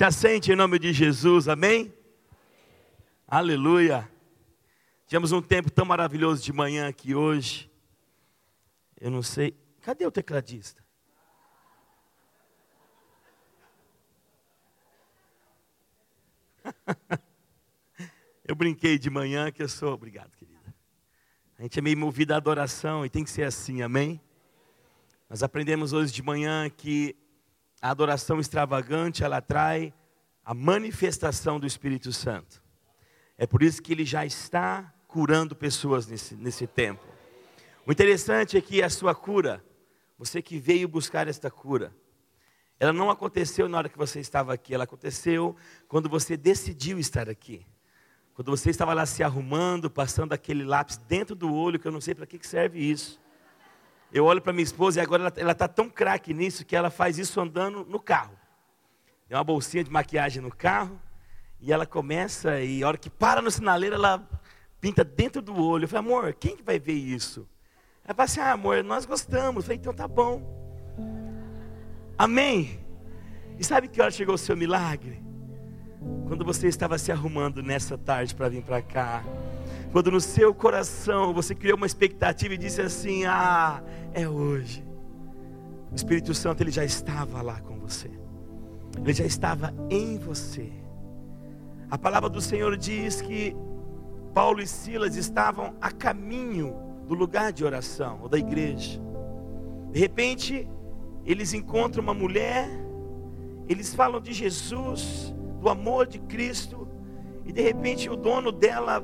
Se assente em nome de Jesus, amém? Aleluia. Tivemos um tempo tão maravilhoso de manhã aqui hoje. Eu não sei. Cadê o tecladista? eu brinquei de manhã que eu sou. Obrigado, querida. A gente é meio movido à adoração e tem que ser assim, amém? Nós aprendemos hoje de manhã que a adoração extravagante ela atrai a manifestação do Espírito Santo. É por isso que ele já está curando pessoas nesse, nesse tempo. O interessante é que a sua cura, você que veio buscar esta cura, ela não aconteceu na hora que você estava aqui, ela aconteceu quando você decidiu estar aqui. Quando você estava lá se arrumando, passando aquele lápis dentro do olho, que eu não sei para que serve isso. Eu olho para minha esposa e agora ela está tão craque nisso que ela faz isso andando no carro. Tem uma bolsinha de maquiagem no carro e ela começa e a hora que para no sinaleiro ela pinta dentro do olho. Eu falei, amor, quem que vai ver isso? Ela fala assim, ah, amor, nós gostamos. Eu falei, então tá bom. Amém? E sabe que hora chegou o seu milagre? Quando você estava se arrumando nessa tarde para vir para cá, quando no seu coração você criou uma expectativa e disse assim: Ah, é hoje. O Espírito Santo ele já estava lá com você. Ele já estava em você. A palavra do Senhor diz que Paulo e Silas estavam a caminho do lugar de oração ou da igreja. De repente, eles encontram uma mulher, eles falam de Jesus, do amor de Cristo, e de repente o dono dela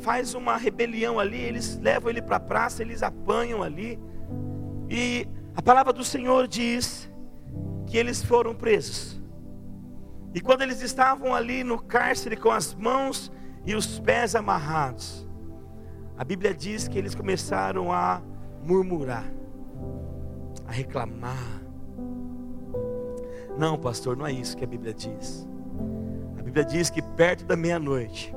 faz uma rebelião ali, eles levam ele para a praça, eles apanham ali, e a palavra do Senhor diz que eles foram presos. E quando eles estavam ali no cárcere com as mãos e os pés amarrados, a Bíblia diz que eles começaram a murmurar, a reclamar. Não, pastor, não é isso que a Bíblia diz. Bíblia diz que perto da meia-noite,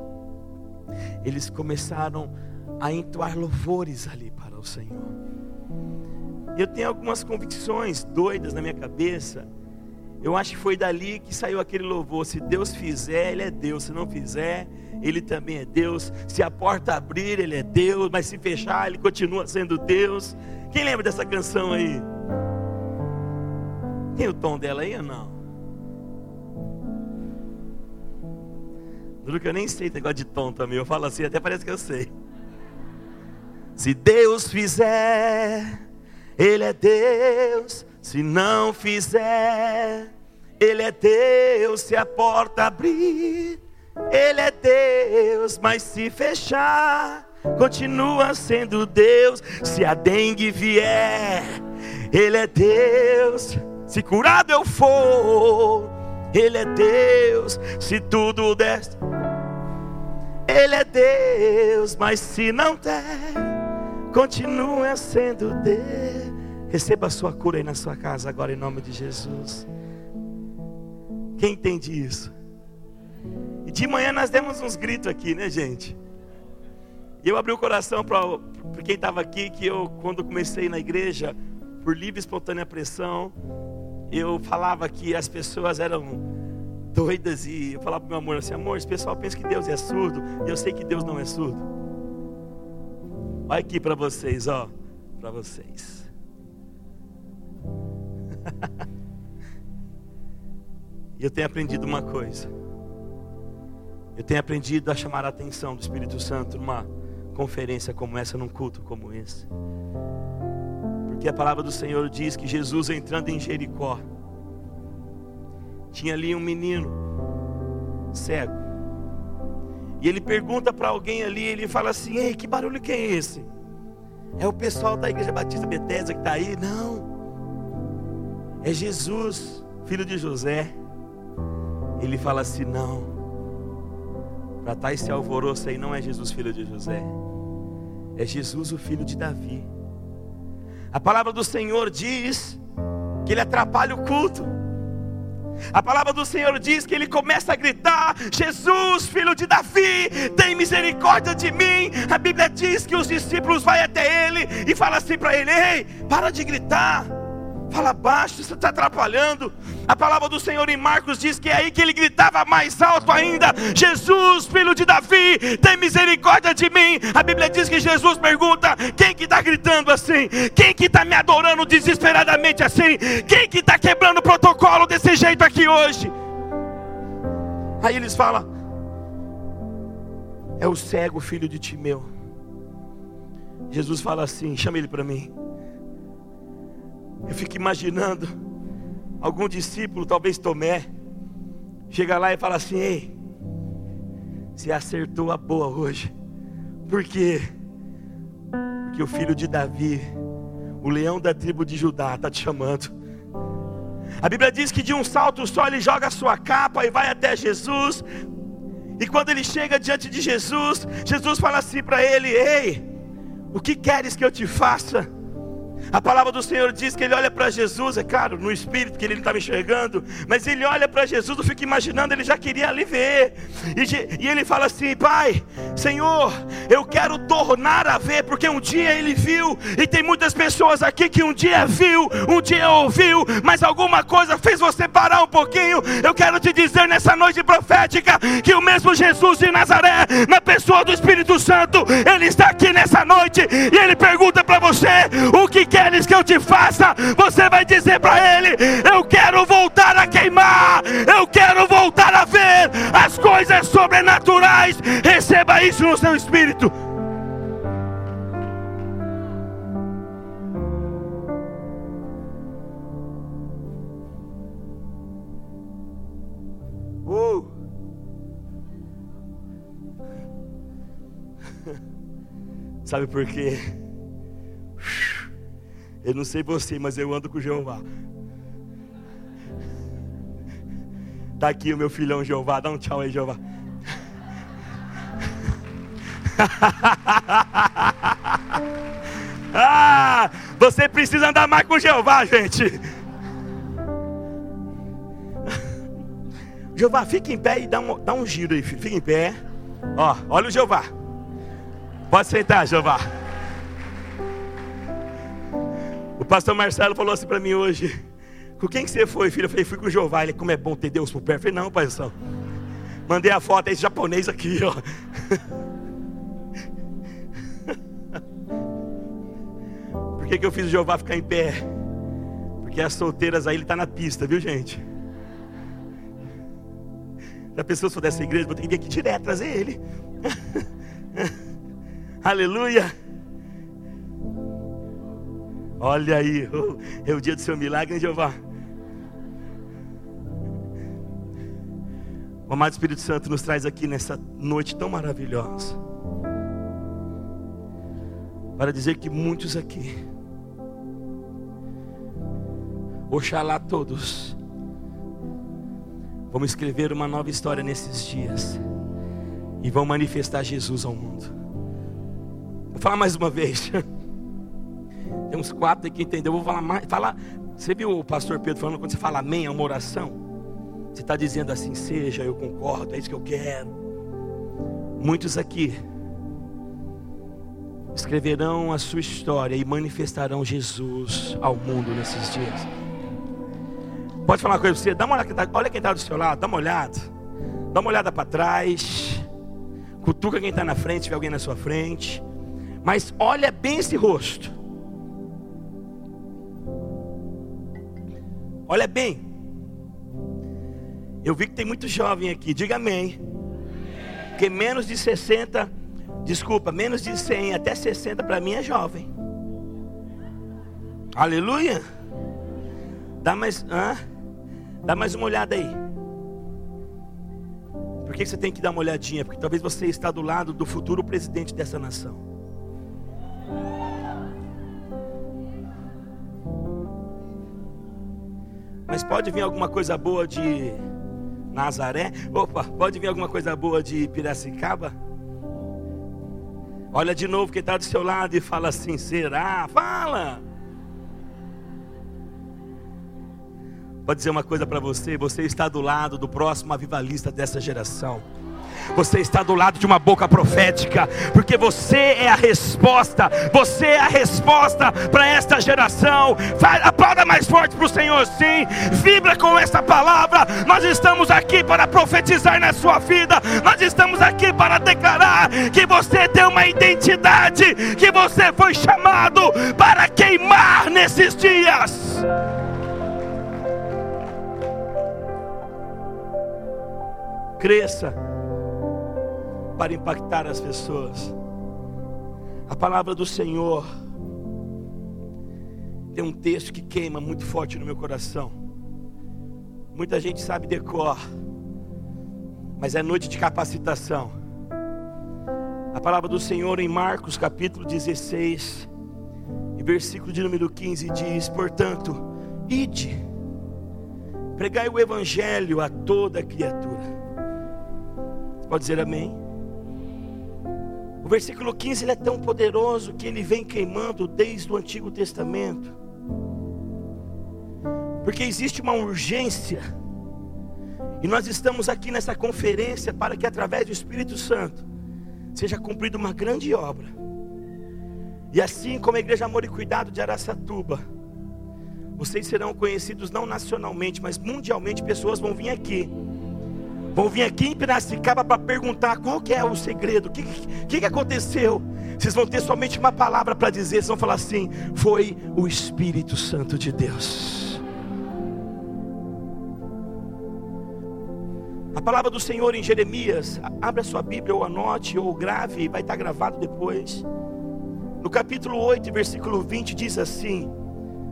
eles começaram a entoar louvores ali para o Senhor. Eu tenho algumas convicções doidas na minha cabeça. Eu acho que foi dali que saiu aquele louvor. Se Deus fizer, Ele é Deus. Se não fizer, Ele também é Deus. Se a porta abrir, Ele é Deus. Mas se fechar, Ele continua sendo Deus. Quem lembra dessa canção aí? Tem o tom dela aí ou não? Duro que eu nem sei negócio de tom também. Eu falo assim, até parece que eu sei. Se Deus fizer, Ele é Deus. Se não fizer, Ele é Deus. Se a porta abrir, Ele é Deus. Mas se fechar, continua sendo Deus. Se a dengue vier, Ele é Deus. Se curado eu for, Ele é Deus. Se tudo der ele é Deus, mas se não der, continua sendo Deus. Receba a sua cura aí na sua casa agora em nome de Jesus. Quem entende isso? E de manhã nós demos uns gritos aqui, né, gente? E eu abri o coração para quem estava aqui, que eu, quando comecei na igreja, por livre e espontânea pressão, eu falava que as pessoas eram doidas e eu falava para meu amor assim: amor, esse pessoal pensa que Deus é surdo e eu sei que Deus não é surdo. Olha aqui para vocês, ó, para vocês. E eu tenho aprendido uma coisa. Eu tenho aprendido a chamar a atenção do Espírito Santo numa conferência como essa, num culto como esse. Porque a palavra do Senhor diz que Jesus entrando em Jericó, tinha ali um menino cego. E ele pergunta para alguém ali, ele fala assim: Ei, que barulho que é esse? É o pessoal da Igreja Batista Bethesda que está aí? Não. É Jesus, filho de José. Ele fala assim: Não. Para estar tá esse alvoroço aí, não é Jesus, filho de José. É Jesus, o filho de Davi. A palavra do Senhor diz que ele atrapalha o culto. A palavra do Senhor diz que ele começa a gritar: Jesus, filho de Davi, tem misericórdia de mim. A Bíblia diz que os discípulos vão até ele e falam assim para ele: Ei, para de gritar, Fala baixo, você está atrapalhando. A palavra do Senhor em Marcos diz que é aí que ele gritava mais alto ainda: Jesus, filho de Davi, tem misericórdia de mim. A Bíblia diz que Jesus pergunta: quem que está gritando assim? Quem que está me adorando desesperadamente assim? Quem que está quebrando o protocolo desse jeito aqui hoje? Aí eles falam: é o cego filho de Timeu. Jesus fala assim: chama ele para mim. Eu fico imaginando algum discípulo, talvez Tomé, chega lá e fala assim: Ei, você acertou a boa hoje. Por quê? Porque o filho de Davi, o leão da tribo de Judá, está te chamando. A Bíblia diz que de um salto só ele joga a sua capa e vai até Jesus. E quando ele chega diante de Jesus, Jesus fala assim para ele: Ei, o que queres que eu te faça? A palavra do Senhor diz que ele olha para Jesus, é claro, no espírito, que ele não estava enxergando, mas ele olha para Jesus, eu fico imaginando, ele já queria ali ver, e, e, ele fala assim: Pai, Senhor, eu quero tornar a ver, porque um dia ele viu, e tem muitas pessoas aqui que um dia viu, um dia ouviu, mas alguma coisa fez você parar um pouquinho. Eu quero te dizer nessa noite profética que o mesmo Jesus de Nazaré, na pessoa do Espírito Santo, ele está aqui nessa noite, e ele pergunta para você: o que queres que eu te faça? Você vai dizer para ele: Eu quero voltar a queimar, eu quero voltar a ver as coisas sobrenaturais. Receba isso no seu espírito. Uh. Sabe por quê? Eu não sei você, mas eu ando com Jeová. Tá aqui o meu filhão Jeová, dá um tchau aí, Jeová. ah, você precisa andar mais com Jeová, gente. Jeová, fica em pé e dá um, dá um giro aí, filho. Fica em pé. Ó, olha o Jeová. Pode sentar, Jeová. O pastor Marcelo falou assim para mim hoje: Com quem que você foi, filho? Eu falei: Fui com o Jeová. Ele, como é bom ter Deus por perto. Eu falei: Não, paizão. Mandei a foto, é esse japonês aqui, ó. Por que, que eu fiz o Jeová ficar em pé? Porque as solteiras aí, ele está na pista, viu, gente? Se a pessoa for dessa igreja, vou ter que vir aqui direto trazer ele. Aleluia. Olha aí, é o dia do seu milagre, hein, Jeová? O amado Espírito Santo nos traz aqui nessa noite tão maravilhosa. Para dizer que muitos aqui, oxalá todos, vamos escrever uma nova história nesses dias e vão manifestar Jesus ao mundo. Vou falar mais uma vez. Tem uns quatro aqui que entendeu. vou falar mais. Falar. Você viu o pastor Pedro falando quando você fala amém, é uma oração? Você está dizendo assim, seja, eu concordo, é isso que eu quero. Muitos aqui escreverão a sua história e manifestarão Jesus ao mundo nesses dias. Pode falar uma coisa para você? Dá uma olhada, olha quem está do seu lado, dá uma olhada. Dá uma olhada para trás. Cutuca quem está na frente, tiver alguém na sua frente. Mas olha bem esse rosto. Olha bem. Eu vi que tem muito jovem aqui. Diga amém. Porque menos de 60, desculpa, menos de 100 até 60 para mim é jovem. Aleluia. Dá mais, hã? Dá mais uma olhada aí. Por que você tem que dar uma olhadinha? Porque talvez você está do lado do futuro presidente dessa nação. Mas pode vir alguma coisa boa de Nazaré? Opa, pode vir alguma coisa boa de Piracicaba? Olha de novo quem está do seu lado e fala assim: será? Fala! Pode dizer uma coisa para você: você está do lado do próximo avivalista dessa geração. Você está do lado de uma boca profética, porque você é a resposta, você é a resposta para esta geração. Aplauda mais forte para o Senhor, sim, vibra com esta palavra. Nós estamos aqui para profetizar na sua vida, nós estamos aqui para declarar que você tem uma identidade, que você foi chamado para queimar nesses dias. Cresça para impactar as pessoas. A palavra do Senhor tem um texto que queima muito forte no meu coração. Muita gente sabe decor, mas é noite de capacitação. A palavra do Senhor em Marcos capítulo 16, e versículo de número 15 diz: Portanto, ide, pregai o evangelho a toda criatura. Pode dizer amém? Versículo 15 ele é tão poderoso que ele vem queimando desde o Antigo Testamento. Porque existe uma urgência. E nós estamos aqui nessa conferência para que através do Espírito Santo seja cumprida uma grande obra. E assim como a Igreja Amor e Cuidado de Araçatuba, vocês serão conhecidos não nacionalmente, mas mundialmente, pessoas vão vir aqui Vão vir aqui em Piracicaba para perguntar qual que é o segredo, o que, que, que aconteceu. Vocês vão ter somente uma palavra para dizer, vocês vão falar assim: foi o Espírito Santo de Deus. A palavra do Senhor em Jeremias, abra sua Bíblia ou anote ou grave, vai estar gravado depois. No capítulo 8, versículo 20, diz assim: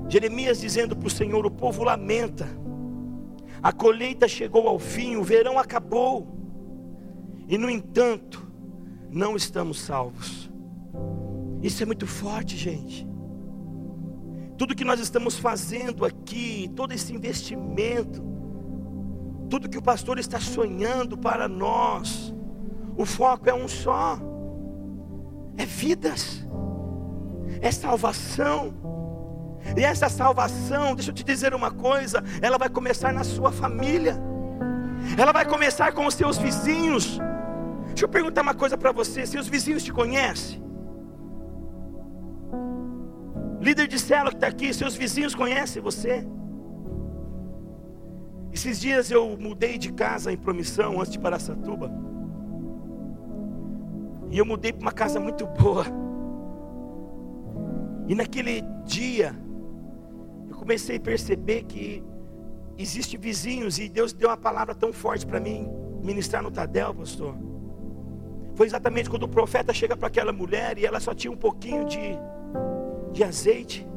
Jeremias dizendo para o Senhor: O povo lamenta a colheita chegou ao fim, o verão acabou. E no entanto, não estamos salvos. Isso é muito forte, gente. Tudo que nós estamos fazendo aqui, todo esse investimento, tudo que o pastor está sonhando para nós, o foco é um só: é vidas, é salvação. E essa salvação, deixa eu te dizer uma coisa, ela vai começar na sua família. Ela vai começar com os seus vizinhos. Deixa eu perguntar uma coisa para você: seus vizinhos te conhecem? Líder de célula que está aqui, seus vizinhos conhecem você? Esses dias eu mudei de casa em promissão antes de Paraçatuba. E eu mudei para uma casa muito boa. E naquele dia, comecei a perceber que existe vizinhos e Deus deu uma palavra tão forte para mim ministrar no Tadel, pastor. Foi exatamente quando o profeta chega para aquela mulher e ela só tinha um pouquinho de, de azeite.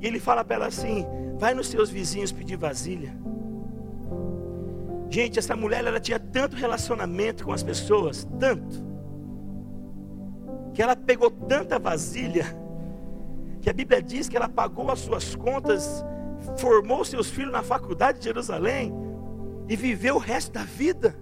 E ele fala para ela assim: vai nos seus vizinhos pedir vasilha. Gente, essa mulher ela tinha tanto relacionamento com as pessoas, tanto, que ela pegou tanta vasilha que a Bíblia diz que ela pagou as suas contas, formou seus filhos na faculdade de Jerusalém e viveu o resto da vida.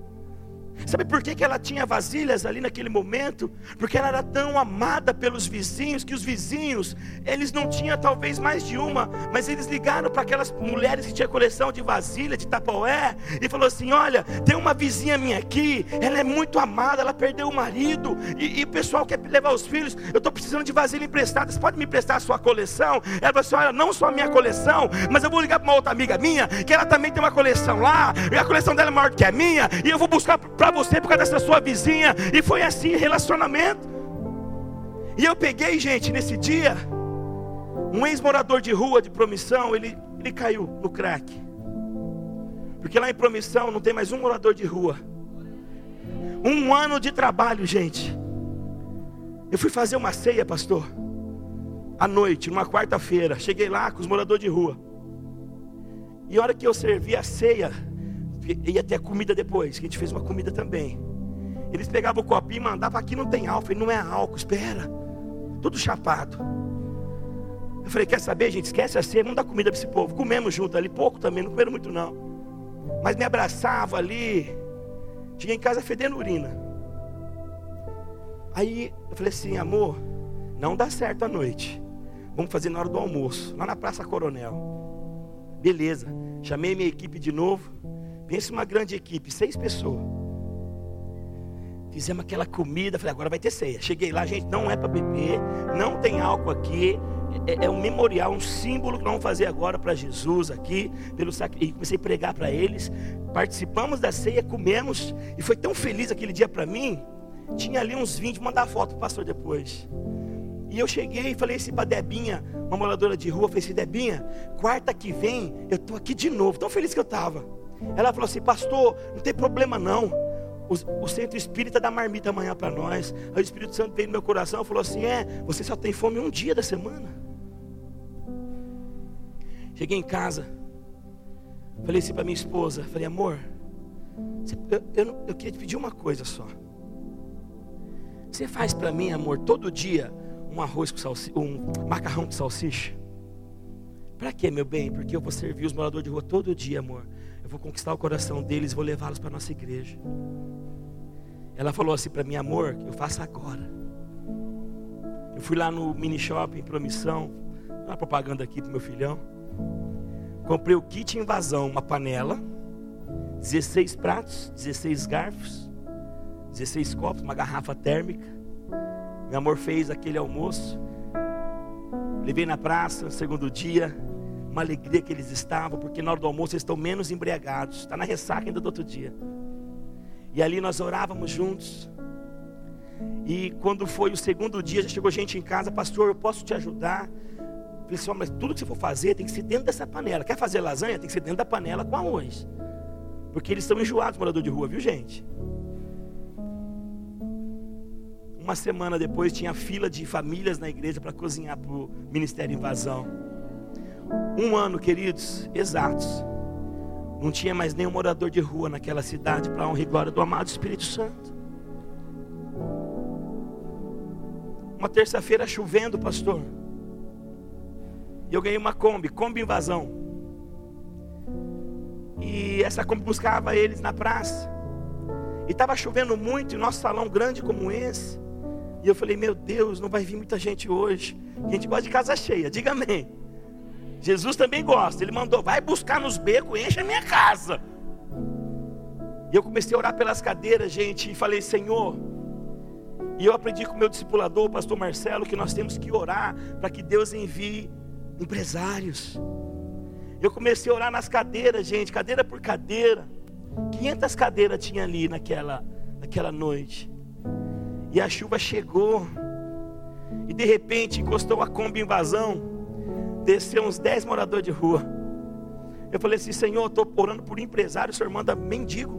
Sabe por que, que ela tinha vasilhas ali naquele momento? Porque ela era tão amada pelos vizinhos que os vizinhos, eles não tinham talvez mais de uma, mas eles ligaram para aquelas mulheres que tinham coleção de vasilha, de tapaué, e falou assim: Olha, tem uma vizinha minha aqui, ela é muito amada, ela perdeu o marido, e, e o pessoal quer levar os filhos. Eu estou precisando de vasilha emprestada, você pode me emprestar a sua coleção? Ela falou assim: Olha, não só a minha coleção, mas eu vou ligar para uma outra amiga minha, que ela também tem uma coleção lá, e a coleção dela é maior do que a minha, e eu vou buscar para você por causa dessa sua vizinha. E foi assim relacionamento. E eu peguei, gente, nesse dia, um ex-morador de rua de promissão, ele, ele caiu no crack. Porque lá em promissão não tem mais um morador de rua. Um ano de trabalho, gente. Eu fui fazer uma ceia, pastor. À noite, numa quarta-feira. Cheguei lá com os moradores de rua. E a hora que eu servi a ceia, ia ter comida depois, que a gente fez uma comida também. Eles pegavam o copinho e mandavam, aqui não tem álcool, não é álcool, espera. Tudo chapado. Eu falei, quer saber, gente? Esquece a ceia, vamos dar comida para esse povo. Comemos junto ali, pouco também, não comeram muito não. Mas me abraçava ali. Tinha em casa fedendo urina. Aí eu falei assim, amor, não dá certo à noite. Vamos fazer na hora do almoço, lá na Praça Coronel. Beleza. Chamei minha equipe de novo. Pense uma grande equipe, seis pessoas. Fizemos aquela comida, falei, agora vai ter ceia. Cheguei lá, gente, não é para beber, não tem álcool aqui. É, é, um memorial, um símbolo que nós vamos fazer agora para Jesus aqui, pelo sacri... e comecei a pregar para eles. Participamos da ceia, comemos, e foi tão feliz aquele dia para mim. Tinha ali uns 20, mandar foto para o pastor depois. E eu cheguei e falei assim para Debinha, uma moradora de rua, falei assim, Debinha, quarta que vem, eu estou aqui de novo, tão feliz que eu estava. Ela falou assim, pastor, não tem problema não. O, o centro espírita dá marmita amanhã para nós. Aí o Espírito Santo veio no meu coração e falou assim: É, você só tem fome um dia da semana. Cheguei em casa, falei assim para minha esposa: Falei, amor, eu, eu, eu queria te pedir uma coisa só. Você faz para mim, amor, todo dia um arroz com salsicha, um macarrão com salsicha? Para quê, meu bem? Porque eu vou servir os moradores de rua todo dia, amor. Eu vou conquistar o coração deles, vou levá-los para a nossa igreja. Ela falou assim para mim, amor, eu faço agora. Eu fui lá no mini shopping, promissão, uma propaganda aqui para meu filhão. Comprei o kit invasão, uma panela, 16 pratos, 16 garfos, 16 copos, uma garrafa térmica. Meu amor fez aquele almoço. Levei na praça, no segundo dia, uma alegria que eles estavam, porque na hora do almoço eles estão menos embriagados. Está na ressaca ainda do outro dia. E ali nós orávamos juntos. E quando foi o segundo dia, já chegou gente em casa, pastor, eu posso te ajudar? Falei assim, oh, mas tudo que você for fazer tem que ser dentro dessa panela. Quer fazer lasanha? Tem que ser dentro da panela com arroz. Porque eles estão enjoados, morador de rua, viu gente? Uma semana depois tinha fila de famílias na igreja para cozinhar para o Ministério Invasão. Um ano, queridos, exatos. Não tinha mais nenhum morador de rua naquela cidade para honra e glória do amado Espírito Santo. Uma terça-feira chovendo, pastor. E eu ganhei uma Kombi, Kombi Invasão. E essa Kombi buscava eles na praça. E estava chovendo muito, e nosso salão grande como esse. E eu falei, meu Deus, não vai vir muita gente hoje. A gente gosta de casa cheia, diga amém. Jesus também gosta. Ele mandou, vai buscar nos becos, enche a minha casa. E eu comecei a orar pelas cadeiras, gente, e falei, Senhor. E eu aprendi com o meu discipulador, o pastor Marcelo, que nós temos que orar para que Deus envie empresários. Eu comecei a orar nas cadeiras, gente, cadeira por cadeira. 500 cadeiras tinha ali naquela, naquela noite. E a chuva chegou. E de repente encostou a Kombi invasão desceu uns 10 moradores de rua. Eu falei assim, Senhor, estou orando por empresário, o senhor manda mendigo.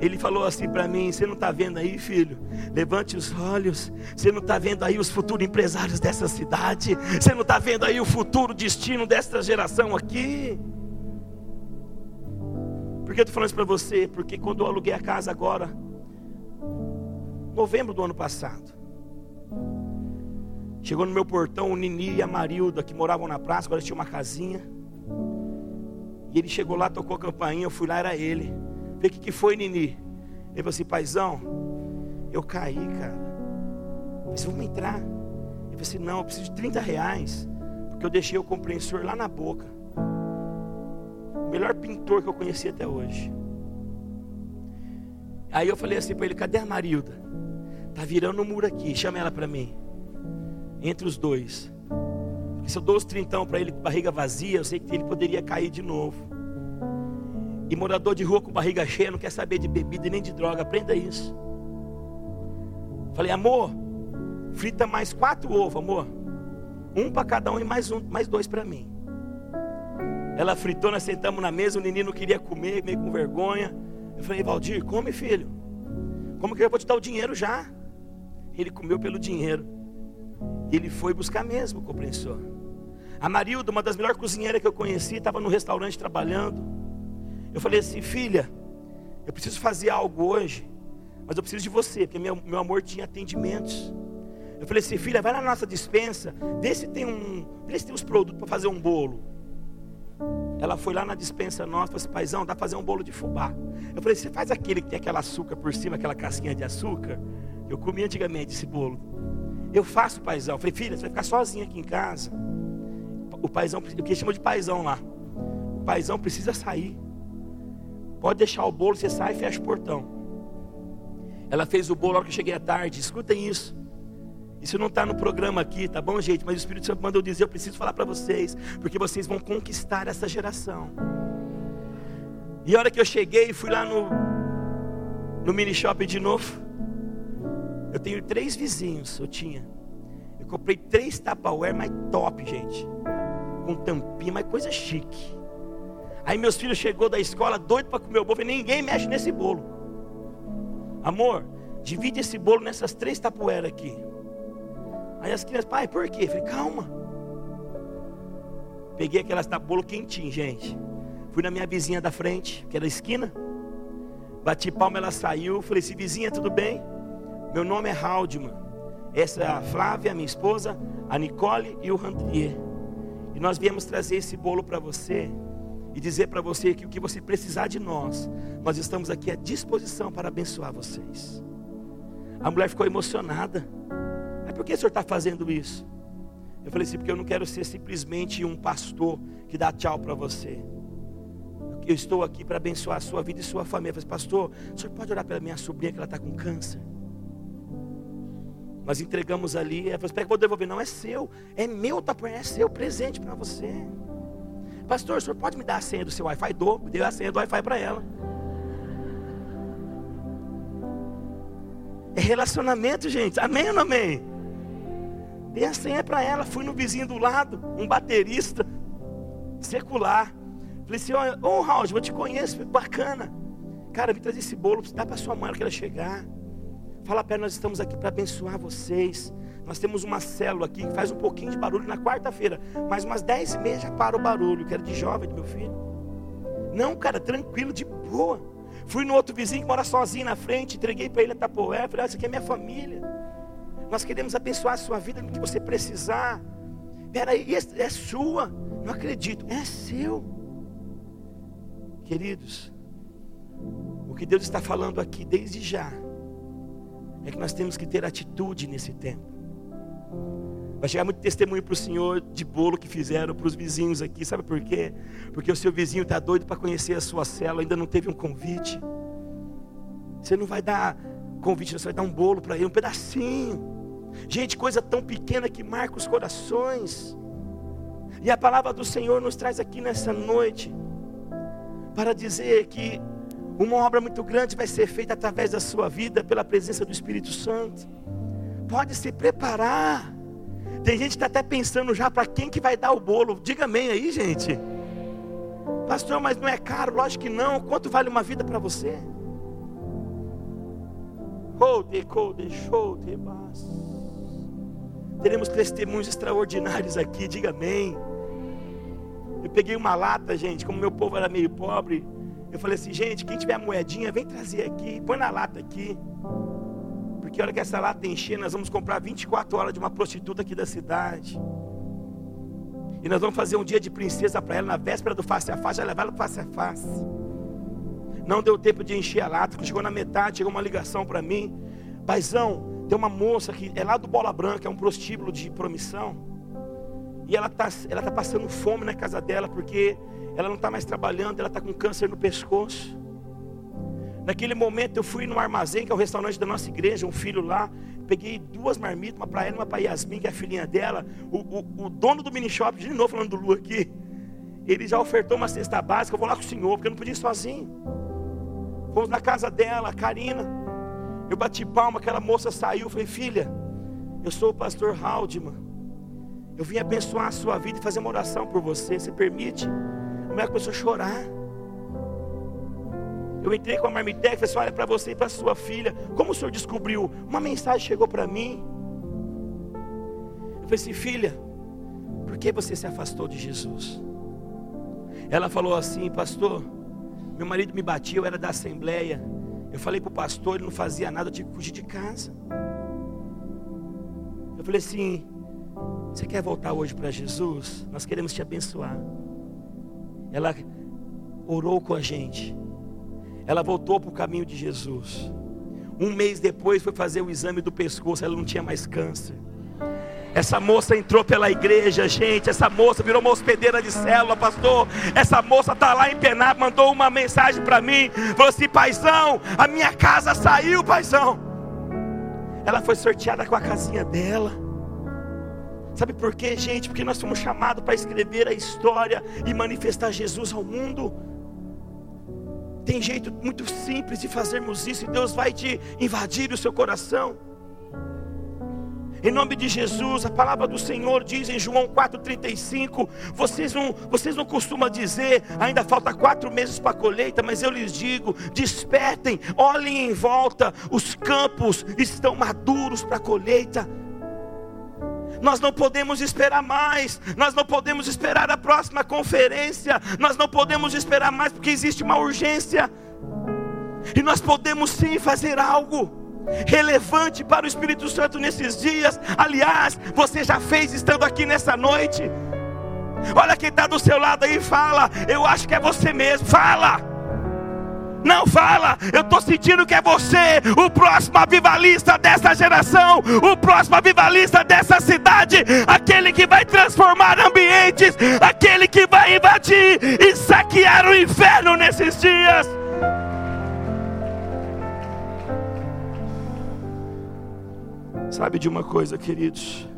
Ele falou assim para mim: Você não está vendo aí, filho? Levante os olhos. Você não está vendo aí os futuros empresários dessa cidade? Você não está vendo aí o futuro destino desta geração aqui? Por que eu estou falando isso para você? Porque quando eu aluguei a casa agora, novembro do ano passado, Chegou no meu portão o Nini e a Marilda, que moravam na praça, agora tinha uma casinha. E ele chegou lá, tocou a campainha, eu fui lá, era ele. Falei, o que, que foi, Nini? Ele falou assim, paizão, eu caí, cara. Eu falei, vamos entrar. Ele falou assim, não, eu preciso de 30 reais, porque eu deixei o compressor lá na boca. O melhor pintor que eu conheci até hoje. Aí eu falei assim para ele, cadê a Marilda? Tá virando o um muro aqui, chama ela para mim entre os dois. Porque se eu dou os trintão para ele com barriga vazia, eu sei que ele poderia cair de novo. E morador de rua com barriga cheia não quer saber de bebida nem de droga, aprenda isso. Falei, amor, frita mais quatro ovos, amor. Um para cada um e mais um, mais dois para mim. Ela fritou, nós sentamos na mesa, o menino queria comer, meio com vergonha. Eu falei, Valdir, come filho. Como que eu vou te dar o dinheiro já? Ele comeu pelo dinheiro. Ele foi buscar mesmo o compressor. A Marilda, uma das melhores cozinheiras que eu conheci, estava no restaurante trabalhando. Eu falei assim, filha, eu preciso fazer algo hoje, mas eu preciso de você, porque meu, meu amor tinha atendimentos. Eu falei assim, filha, vai na nossa dispensa, vê se tem um, vê se tem uns produtos para fazer um bolo. Ela foi lá na dispensa nossa, falou assim, paizão, dá para fazer um bolo de fubá. Eu falei, você faz aquele que tem aquela açúcar por cima, aquela casquinha de açúcar? Eu comi antigamente esse bolo. Eu faço paizão. Eu falei, filha, você vai ficar sozinha aqui em casa. O paizão, o que chamou de paizão lá. O paizão precisa sair. Pode deixar o bolo, você sai e fecha o portão. Ela fez o bolo na que eu cheguei à tarde. Escutem isso. Isso não está no programa aqui, tá bom, gente? Mas o Espírito Santo mandou dizer: eu preciso falar para vocês, porque vocês vão conquistar essa geração. E a hora que eu cheguei, fui lá no, no mini shopping de novo. Eu tenho três vizinhos, eu tinha. Eu comprei três Tupperware mais top, gente. Com tampinha, mas coisa chique. Aí meus filhos chegou da escola doido para comer o bolo. Falei, ninguém mexe nesse bolo. Amor, divide esse bolo nessas três tapoeiras aqui. Aí as crianças, pai, por quê? falei, calma. Peguei aquelas bolo quentinho, gente. Fui na minha vizinha da frente, que era esquina. Bati palma, ela saiu. Falei, se vizinha, tudo bem? Meu nome é Haldman. Essa é a Flávia, minha esposa, a Nicole e o Randrier. E nós viemos trazer esse bolo para você e dizer para você que o que você precisar de nós, nós estamos aqui à disposição para abençoar vocês. A mulher ficou emocionada. Mas por que o senhor está fazendo isso? Eu falei assim, porque eu não quero ser simplesmente um pastor que dá tchau para você. Eu estou aqui para abençoar a sua vida e sua família. Eu falei, pastor, o senhor pode orar pela minha sobrinha que ela está com câncer? Nós entregamos ali, ela falou, espera que eu vou devolver. Não, é seu, é meu, tá, é seu presente para você. Pastor, o senhor pode me dar a senha do seu Wi-Fi? Dou, deu a senha do Wi-Fi para ela. É relacionamento, gente. Amém ou não amém? Dei a senha para ela. Fui no vizinho do lado, um baterista secular. Falei assim: Ô oh, Raul, eu te conheço, bacana. Cara, me traz esse bolo, dá para sua mãe que ela chegar. Fala para nós estamos aqui para abençoar vocês. Nós temos uma célula aqui que faz um pouquinho de barulho na quarta-feira, mas umas 10 e meia já para o barulho, que era de jovem do meu filho. Não, cara, tranquilo, de boa. Fui no outro vizinho que mora sozinho na frente, entreguei para ele a tapoé, falei, ah, isso aqui é minha família. Nós queremos abençoar a sua vida no que você precisar. Peraí, é sua. Não acredito, é seu. Queridos, o que Deus está falando aqui desde já é que nós temos que ter atitude nesse tempo. Vai chegar muito testemunho para o senhor de bolo que fizeram para os vizinhos aqui. Sabe por quê? Porque o seu vizinho está doido para conhecer a sua cela, ainda não teve um convite. Você não vai dar convite, você vai dar um bolo para ele, um pedacinho. Gente, coisa tão pequena que marca os corações. E a palavra do Senhor nos traz aqui nessa noite para dizer que uma obra muito grande vai ser feita através da sua vida pela presença do Espírito Santo. Pode se preparar. Tem gente que está até pensando já para quem que vai dar o bolo. Diga amém aí, gente. Pastor, mas não é caro? Lógico que não. Quanto vale uma vida para você? Teremos testemunhos extraordinários aqui, diga amém. Eu peguei uma lata, gente, como meu povo era meio pobre. Eu falei assim, gente, quem tiver moedinha, vem trazer aqui, põe na lata aqui. Porque a hora que essa lata encher, nós vamos comprar 24 horas de uma prostituta aqui da cidade. E nós vamos fazer um dia de princesa para ela na véspera do face a face, já levar ela para face a face. Não deu tempo de encher a lata, chegou na metade, chegou uma ligação para mim. Paizão, tem uma moça que é lá do Bola Branca, é um prostíbulo de promissão. E ela está ela tá passando fome na casa dela porque ela não está mais trabalhando, ela está com câncer no pescoço. Naquele momento eu fui no armazém, que é o restaurante da nossa igreja, um filho lá. Peguei duas marmitas, uma para ela e uma para Yasmin, que é a filhinha dela. O, o, o, dono do mini shop, de novo falando do Lu aqui, ele já ofertou uma cesta básica. Eu vou lá com o senhor, porque eu não podia ir sozinho. Fomos na casa dela, Karina. Eu bati palma, aquela moça saiu. Falei, filha, eu sou o pastor Haldman. Eu vim abençoar a sua vida e fazer uma oração por você. Você permite? A mulher começou a chorar. Eu entrei com a marmitex e falei assim, olha para você e para sua filha. Como o senhor descobriu? Uma mensagem chegou para mim. Eu falei assim, filha, por que você se afastou de Jesus? Ela falou assim, pastor, meu marido me batia, eu era da assembleia. Eu falei para o pastor, ele não fazia nada, eu tive que fugir de casa. Eu falei assim, você quer voltar hoje para Jesus? Nós queremos te abençoar. Ela orou com a gente. Ela voltou para o caminho de Jesus. Um mês depois foi fazer o exame do pescoço, ela não tinha mais câncer. Essa moça entrou pela igreja, gente. Essa moça virou uma hospedeira de célula, pastor. Essa moça está lá em Pená, mandou uma mensagem para mim. Falou assim: paizão, a minha casa saiu, paizão. Ela foi sorteada com a casinha dela. Sabe por quê, gente? Porque nós fomos chamados para escrever a história e manifestar Jesus ao mundo. Tem jeito muito simples de fazermos isso e Deus vai te invadir o seu coração. Em nome de Jesus, a palavra do Senhor diz em João 4,35: vocês não, vocês não costumam dizer, ainda falta quatro meses para a colheita, mas eu lhes digo: despertem, olhem em volta, os campos estão maduros para a colheita. Nós não podemos esperar mais, nós não podemos esperar a próxima conferência, nós não podemos esperar mais porque existe uma urgência, e nós podemos sim fazer algo relevante para o Espírito Santo nesses dias. Aliás, você já fez estando aqui nessa noite. Olha quem está do seu lado aí fala. Eu acho que é você mesmo. Fala. Não fala, eu estou sentindo que é você, o próximo avivalista dessa geração, o próximo avivalista dessa cidade, aquele que vai transformar ambientes, aquele que vai invadir e saquear o inferno nesses dias. Sabe de uma coisa, queridos?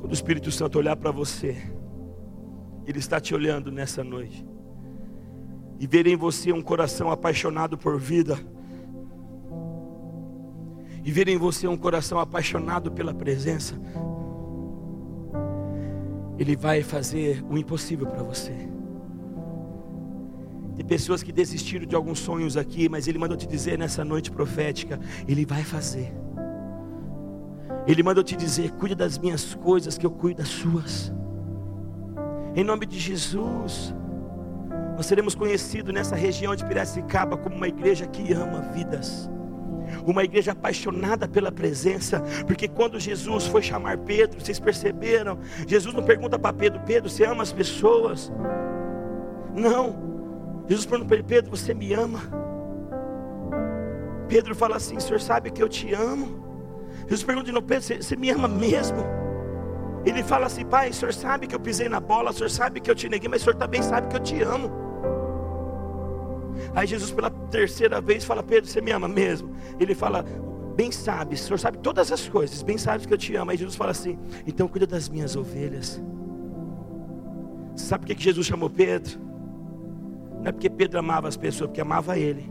Quando o Espírito Santo olhar para você, Ele está te olhando nessa noite, e ver em você um coração apaixonado por vida, e ver em você um coração apaixonado pela presença, Ele vai fazer o impossível para você. Tem pessoas que desistiram de alguns sonhos aqui, mas Ele mandou te dizer nessa noite profética: Ele vai fazer. Ele mandou te dizer: cuide das minhas coisas, que eu cuido das suas. Em nome de Jesus, nós seremos conhecidos nessa região de Piracicaba como uma igreja que ama vidas. Uma igreja apaixonada pela presença, porque quando Jesus foi chamar Pedro, vocês perceberam? Jesus não pergunta para Pedro: Pedro, você ama as pessoas? Não, Jesus pergunta para ele: Pedro, você me ama? Pedro fala assim: Senhor sabe que eu te amo. Jesus pergunta de novo: Pedro, você, você me ama mesmo? Ele fala assim: Pai, o senhor sabe que eu pisei na bola, o senhor sabe que eu te neguei, mas o senhor também sabe que eu te amo. Aí Jesus, pela terceira vez, fala: Pedro, você me ama mesmo? Ele fala: Bem sabe, o senhor sabe todas as coisas, bem sabe que eu te amo. Aí Jesus fala assim: Então cuida das minhas ovelhas. Sabe por que Jesus chamou Pedro? Não é porque Pedro amava as pessoas, porque amava ele.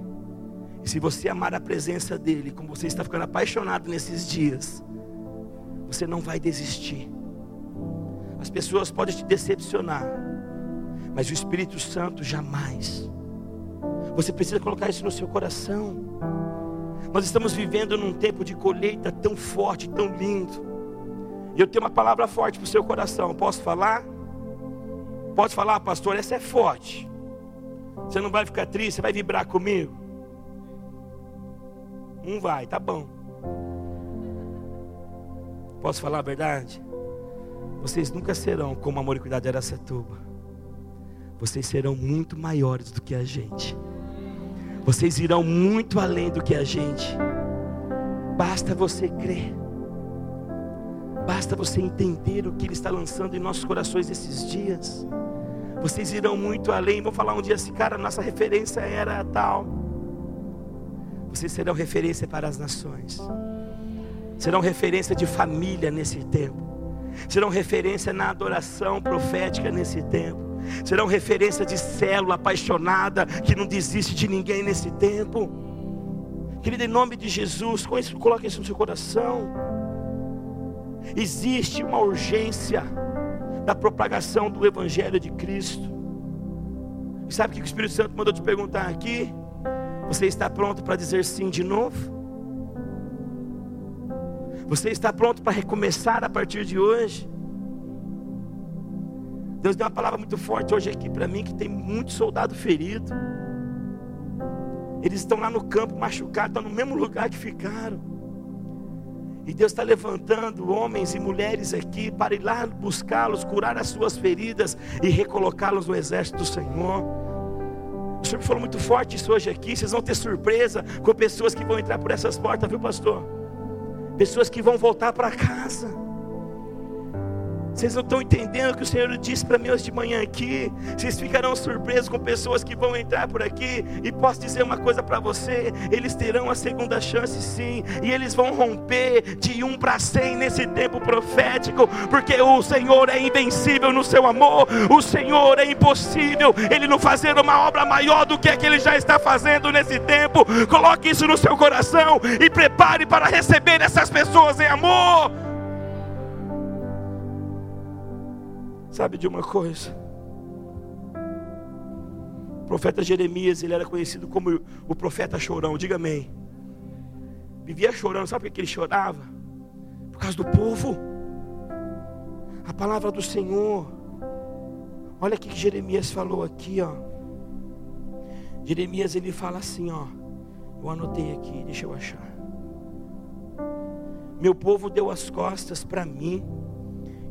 E se você amar a presença dele, como você está ficando apaixonado nesses dias, você não vai desistir. As pessoas podem te decepcionar, mas o Espírito Santo jamais. Você precisa colocar isso no seu coração. Nós estamos vivendo num tempo de colheita tão forte, tão lindo. E eu tenho uma palavra forte para o seu coração. Posso falar? Pode falar, pastor? Essa é forte. Você não vai ficar triste, você vai vibrar comigo? Não vai, tá bom. Posso falar a verdade? Vocês nunca serão como amor e cuidado de Aracatuba. Vocês serão muito maiores do que a gente. Vocês irão muito além do que a gente. Basta você crer. Basta você entender o que Ele está lançando em nossos corações esses dias. Vocês irão muito além. Vão falar um dia assim, cara, nossa referência era tal. Vocês serão referência para as nações. Serão referência de família nesse tempo. Serão referência na adoração profética nesse tempo. Serão referência de célula apaixonada que não desiste de ninguém nesse tempo. Querido, em nome de Jesus, coloque isso no seu coração. Existe uma urgência da propagação do Evangelho de Cristo. E sabe o que o Espírito Santo mandou te perguntar aqui? Você está pronto para dizer sim de novo? Você está pronto para recomeçar a partir de hoje? Deus deu uma palavra muito forte hoje aqui para mim que tem muito soldado ferido. Eles estão lá no campo machucados, estão no mesmo lugar que ficaram. E Deus está levantando homens e mulheres aqui para ir lá buscá-los, curar as suas feridas e recolocá-los no exército do Senhor. O Senhor falou muito forte isso hoje aqui. Vocês vão ter surpresa com pessoas que vão entrar por essas portas, viu, pastor? Pessoas que vão voltar para casa. Vocês não estão entendendo o que o Senhor disse para mim hoje de manhã aqui. Vocês ficarão surpresos com pessoas que vão entrar por aqui. E posso dizer uma coisa para você: eles terão a segunda chance, sim. E eles vão romper de um para cem nesse tempo profético. Porque o Senhor é invencível no seu amor. O Senhor é impossível Ele não fazer uma obra maior do que a que Ele já está fazendo nesse tempo. Coloque isso no seu coração e prepare para receber essas pessoas em amor. Sabe de uma coisa? O profeta Jeremias, ele era conhecido como o profeta chorão, diga amém. Vivia chorando, sabe por que ele chorava? Por causa do povo. A palavra do Senhor. Olha o que Jeremias falou aqui, ó. Jeremias ele fala assim, ó. Eu anotei aqui, deixa eu achar. Meu povo deu as costas para mim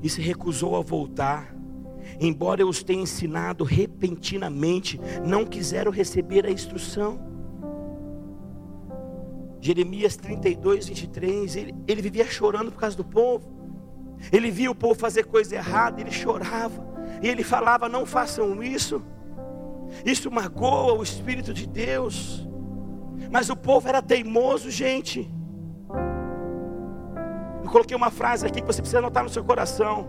e se recusou a voltar. Embora eu os tenha ensinado repentinamente, não quiseram receber a instrução. Jeremias 32, 23, ele, ele vivia chorando por causa do povo. Ele via o povo fazer coisa errada, ele chorava. E ele falava: Não façam isso. Isso magoa o Espírito de Deus. Mas o povo era teimoso, gente. Eu coloquei uma frase aqui que você precisa anotar no seu coração.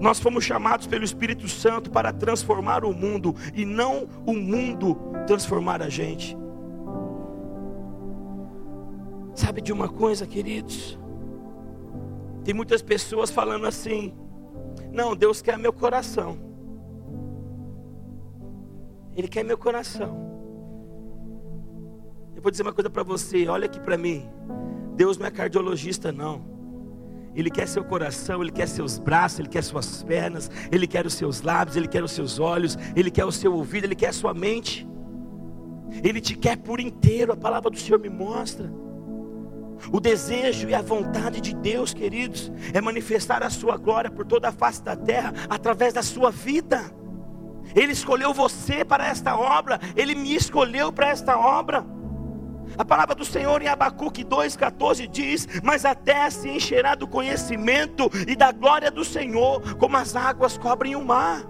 Nós fomos chamados pelo Espírito Santo para transformar o mundo e não o mundo transformar a gente. Sabe de uma coisa, queridos? Tem muitas pessoas falando assim: Não, Deus quer meu coração. Ele quer meu coração. Eu vou dizer uma coisa para você, olha aqui para mim. Deus não é cardiologista, não. Ele quer seu coração, Ele quer seus braços, Ele quer suas pernas, Ele quer os seus lábios, Ele quer os seus olhos, Ele quer o seu ouvido, Ele quer a sua mente. Ele te quer por inteiro, a palavra do Senhor me mostra. O desejo e a vontade de Deus, queridos, é manifestar a sua glória por toda a face da terra através da sua vida. Ele escolheu você para esta obra, Ele me escolheu para esta obra. A palavra do Senhor em Abacuque 2,14 diz: Mas a terra se encherá do conhecimento e da glória do Senhor, como as águas cobrem o mar.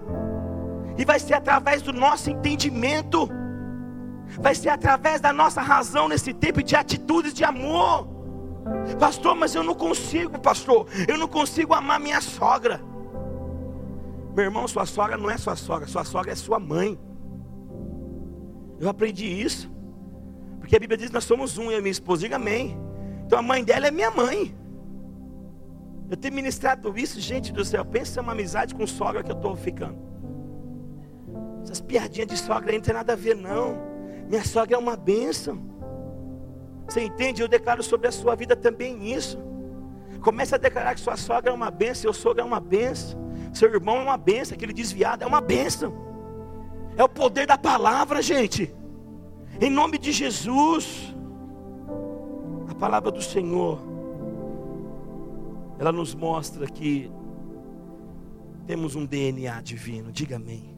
E vai ser através do nosso entendimento, vai ser através da nossa razão nesse tempo de atitudes de amor. Pastor, mas eu não consigo, pastor, eu não consigo amar minha sogra. Meu irmão, sua sogra não é sua sogra, sua sogra é sua mãe. Eu aprendi isso. Porque a Bíblia diz que nós somos um, e a minha esposa, diga amém. Então a mãe dela é minha mãe. Eu tenho ministrado isso, gente do céu. Pensa uma amizade com sogra que eu estou ficando. Essas piadinhas de sogra aí não tem nada a ver, não. Minha sogra é uma bênção. Você entende? Eu declaro sobre a sua vida também isso. Comece a declarar que sua sogra é uma bênção, seu sogro é uma bênção, seu irmão é uma bênção, aquele desviado é uma bênção. É o poder da palavra, gente. Em nome de Jesus, a palavra do Senhor, ela nos mostra que temos um DNA divino, diga amém.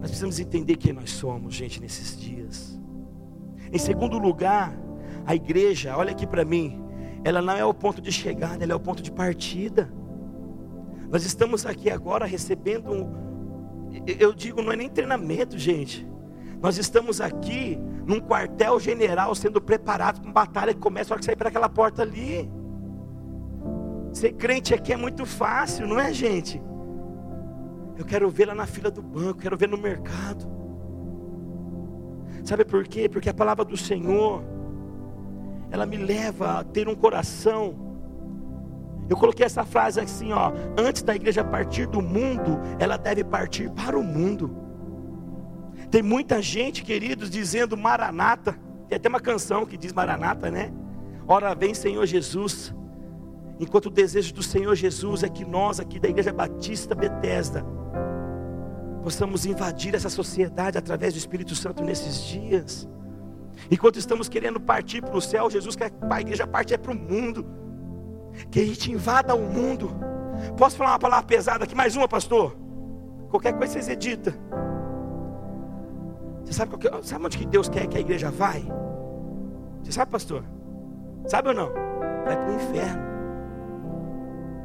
Nós precisamos entender quem nós somos, gente, nesses dias. Em segundo lugar, a igreja, olha aqui para mim, ela não é o ponto de chegada, ela é o ponto de partida. Nós estamos aqui agora recebendo um, eu digo, não é nem treinamento, gente. Nós estamos aqui num quartel-general sendo preparado para uma batalha que começa a hora que sair para aquela porta ali. Ser crente aqui é muito fácil, não é, gente? Eu quero ver lá na fila do banco, quero ver no mercado. Sabe por quê? Porque a palavra do Senhor, ela me leva a ter um coração. Eu coloquei essa frase assim, ó, antes da igreja partir do mundo, ela deve partir para o mundo. Tem muita gente, queridos, dizendo Maranata. Tem até uma canção que diz Maranata, né? Ora vem, Senhor Jesus. Enquanto o desejo do Senhor Jesus é que nós aqui da Igreja Batista Betesda possamos invadir essa sociedade através do Espírito Santo nesses dias. Enquanto estamos querendo partir para o céu, Jesus quer que a igreja parte é para o mundo. Que a gente invada o mundo. Posso falar uma palavra pesada aqui? Mais uma, pastor? Qualquer coisa vocês editam. Você sabe, qual que, sabe onde que Deus quer que a igreja vai? Você sabe, pastor? Sabe ou não? Vai para o inferno.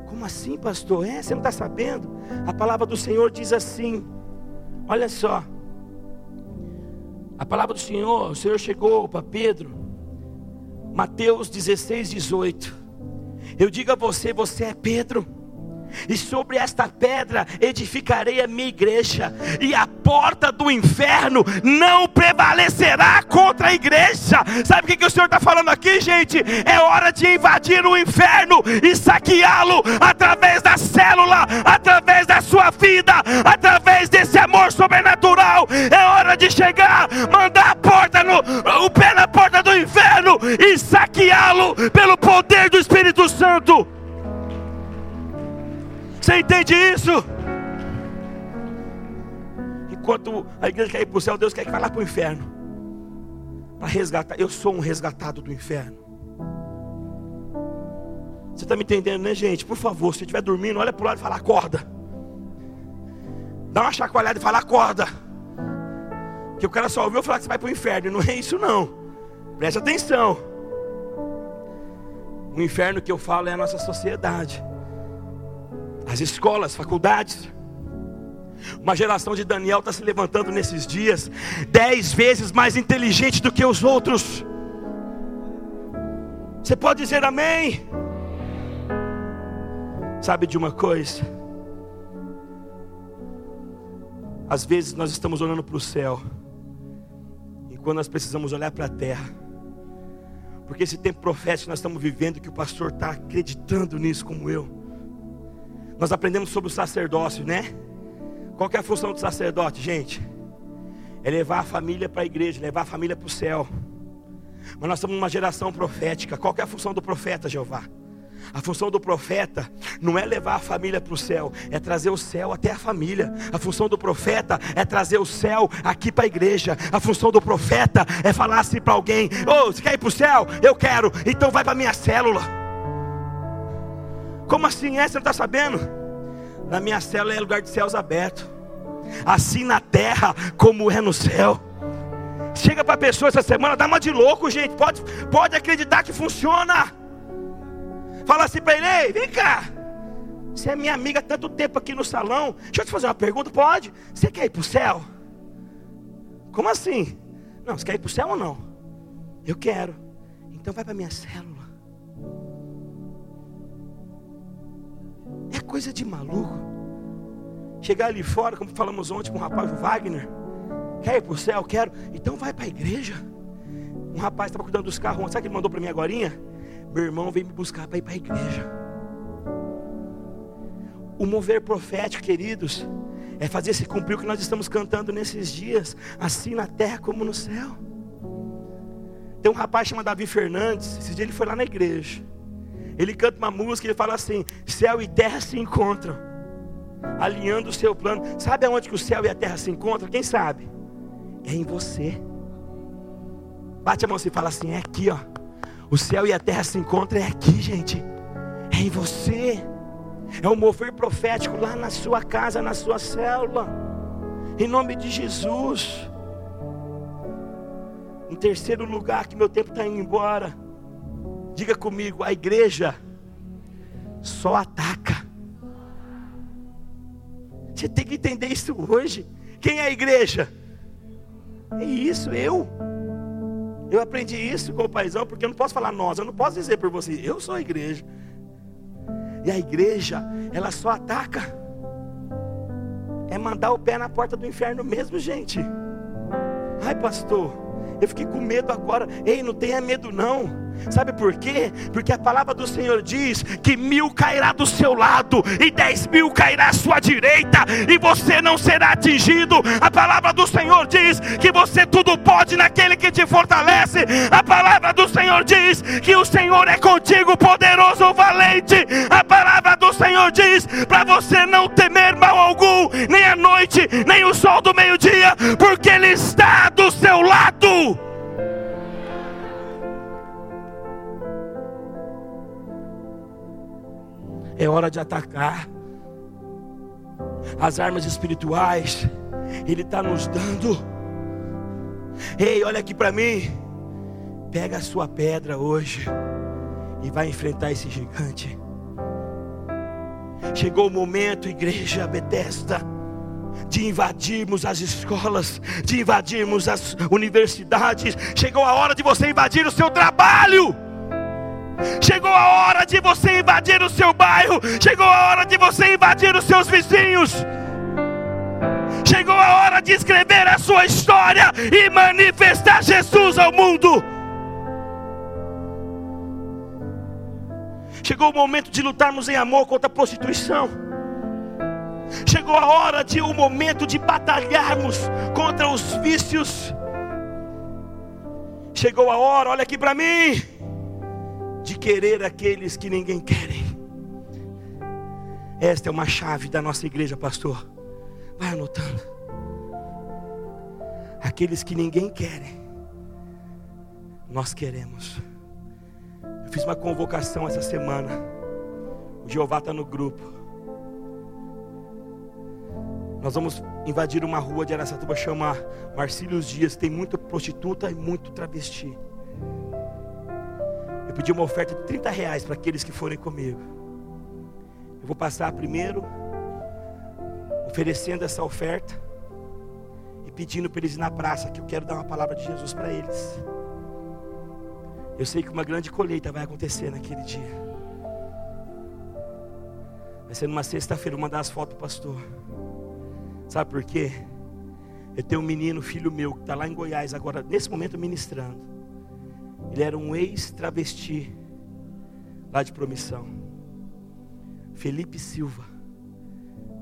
Como assim, pastor? É, você não está sabendo? A palavra do Senhor diz assim: olha só. A palavra do Senhor, o Senhor chegou para Pedro, Mateus 16, 18. Eu digo a você: você é Pedro e sobre esta pedra edificarei a minha igreja, e a porta do inferno não prevalecerá contra a igreja. Sabe o que, que o Senhor está falando aqui, gente? É hora de invadir o inferno e saqueá-lo através da célula, através da sua vida, através desse amor sobrenatural. É hora de chegar, mandar a porta no, o pé na porta do inferno e saqueá-lo pelo poder do Espírito Santo. Você entende isso? Enquanto a igreja quer ir para o céu, Deus quer que vá lá para o inferno. Para resgatar. Eu sou um resgatado do inferno. Você está me entendendo, né, gente? Por favor, se estiver dormindo, olha para o lado e fala, acorda. Dá uma chacoalhada e fala, acorda. Que o cara só ouviu falar que você vai para o inferno. Não é isso, não. Preste atenção. O inferno que eu falo é a nossa sociedade as escolas, faculdades. Uma geração de Daniel está se levantando nesses dias, dez vezes mais inteligente do que os outros. Você pode dizer amém? Sabe de uma coisa? Às vezes nós estamos olhando para o céu, e quando nós precisamos olhar para a terra, porque esse tempo profético nós estamos vivendo, que o pastor está acreditando nisso como eu. Nós aprendemos sobre o sacerdócio, né? Qual é a função do sacerdote, gente? É levar a família para a igreja, levar a família para o céu. Mas nós estamos numa geração profética. Qual é a função do profeta, Jeová? A função do profeta não é levar a família para o céu, é trazer o céu até a família. A função do profeta é trazer o céu aqui para a igreja. A função do profeta é falar assim para alguém: Ô, oh, você quer ir para o céu? Eu quero, então vai para minha célula. Como assim é? Você não está sabendo? Na minha célula é lugar de céus abertos. Assim na terra como é no céu. Chega para a pessoa essa semana, dá uma de louco, gente. Pode, pode acreditar que funciona. Fala assim para ele, Ei, vem cá. Você é minha amiga há tanto tempo aqui no salão. Deixa eu te fazer uma pergunta, pode? Você quer ir para o céu? Como assim? Não, você quer ir para o céu ou não? Eu quero. Então vai para minha célula. É coisa de maluco. Chegar ali fora, como falamos ontem com o rapaz o Wagner. Quer ir para o céu? Quero. Então vai para a igreja. Um rapaz estava cuidando dos carros. Sabe o que ele mandou para mim agora? Meu irmão veio me buscar para ir para a igreja. O mover profético, queridos, é fazer se cumprir o que nós estamos cantando nesses dias, assim na terra como no céu. Tem um rapaz chamado Davi Fernandes, esse dia ele foi lá na igreja. Ele canta uma música, ele fala assim: céu e terra se encontram, alinhando o seu plano. Sabe aonde que o céu e a terra se encontram? Quem sabe? É em você. Bate a mão assim e fala assim: é aqui, ó. O céu e a terra se encontram, é aqui, gente. É em você. É o mover profético lá na sua casa, na sua célula. Em nome de Jesus. Em terceiro lugar, que meu tempo está indo embora. Diga comigo, a igreja só ataca. Você tem que entender isso hoje. Quem é a igreja? É isso, eu. Eu aprendi isso com o paizão, porque eu não posso falar nós, eu não posso dizer por você, eu sou a igreja. E a igreja, ela só ataca. É mandar o pé na porta do inferno mesmo, gente. Ai, pastor, eu fiquei com medo agora. Ei, não tenha medo não. Sabe por quê? Porque a palavra do Senhor diz que mil cairá do seu lado e dez mil cairá à sua direita e você não será atingido. A palavra do Senhor diz que você tudo pode naquele que te fortalece. A palavra do Senhor diz que o Senhor é contigo, poderoso, valente. A palavra do Senhor diz para você não temer mal algum, nem a noite, nem o sol do meio-dia, porque Ele está hora de atacar. As armas espirituais, Ele está nos dando. Ei, olha aqui para mim. Pega a sua pedra hoje e vai enfrentar esse gigante. Chegou o momento, igreja Betesda, de invadirmos as escolas, de invadirmos as universidades. Chegou a hora de você invadir o seu trabalho. Chegou a hora de você invadir o seu bairro. Chegou a hora de você invadir os seus vizinhos. Chegou a hora de escrever a sua história e manifestar Jesus ao mundo. Chegou o momento de lutarmos em amor contra a prostituição. Chegou a hora de o momento de batalharmos contra os vícios. Chegou a hora, olha aqui para mim, de querer aqueles que ninguém querem. Esta é uma chave da nossa igreja, pastor. Vai anotando. Aqueles que ninguém querem, nós queremos. Eu fiz uma convocação essa semana. O Jeová está no grupo. Nós vamos invadir uma rua de Aracatuba chamar Marcílios Dias. Tem muita prostituta e muito travesti. Eu pedi uma oferta de 30 reais para aqueles que forem comigo. Eu vou passar primeiro oferecendo essa oferta e pedindo para eles ir na praça, que eu quero dar uma palavra de Jesus para eles. Eu sei que uma grande colheita vai acontecer naquele dia. Vai ser numa sexta-feira, vou mandar as fotos do pastor. Sabe por quê? Eu tenho um menino, filho meu, que está lá em Goiás agora, nesse momento ministrando. Ele era um ex-travesti lá de promissão. Felipe Silva.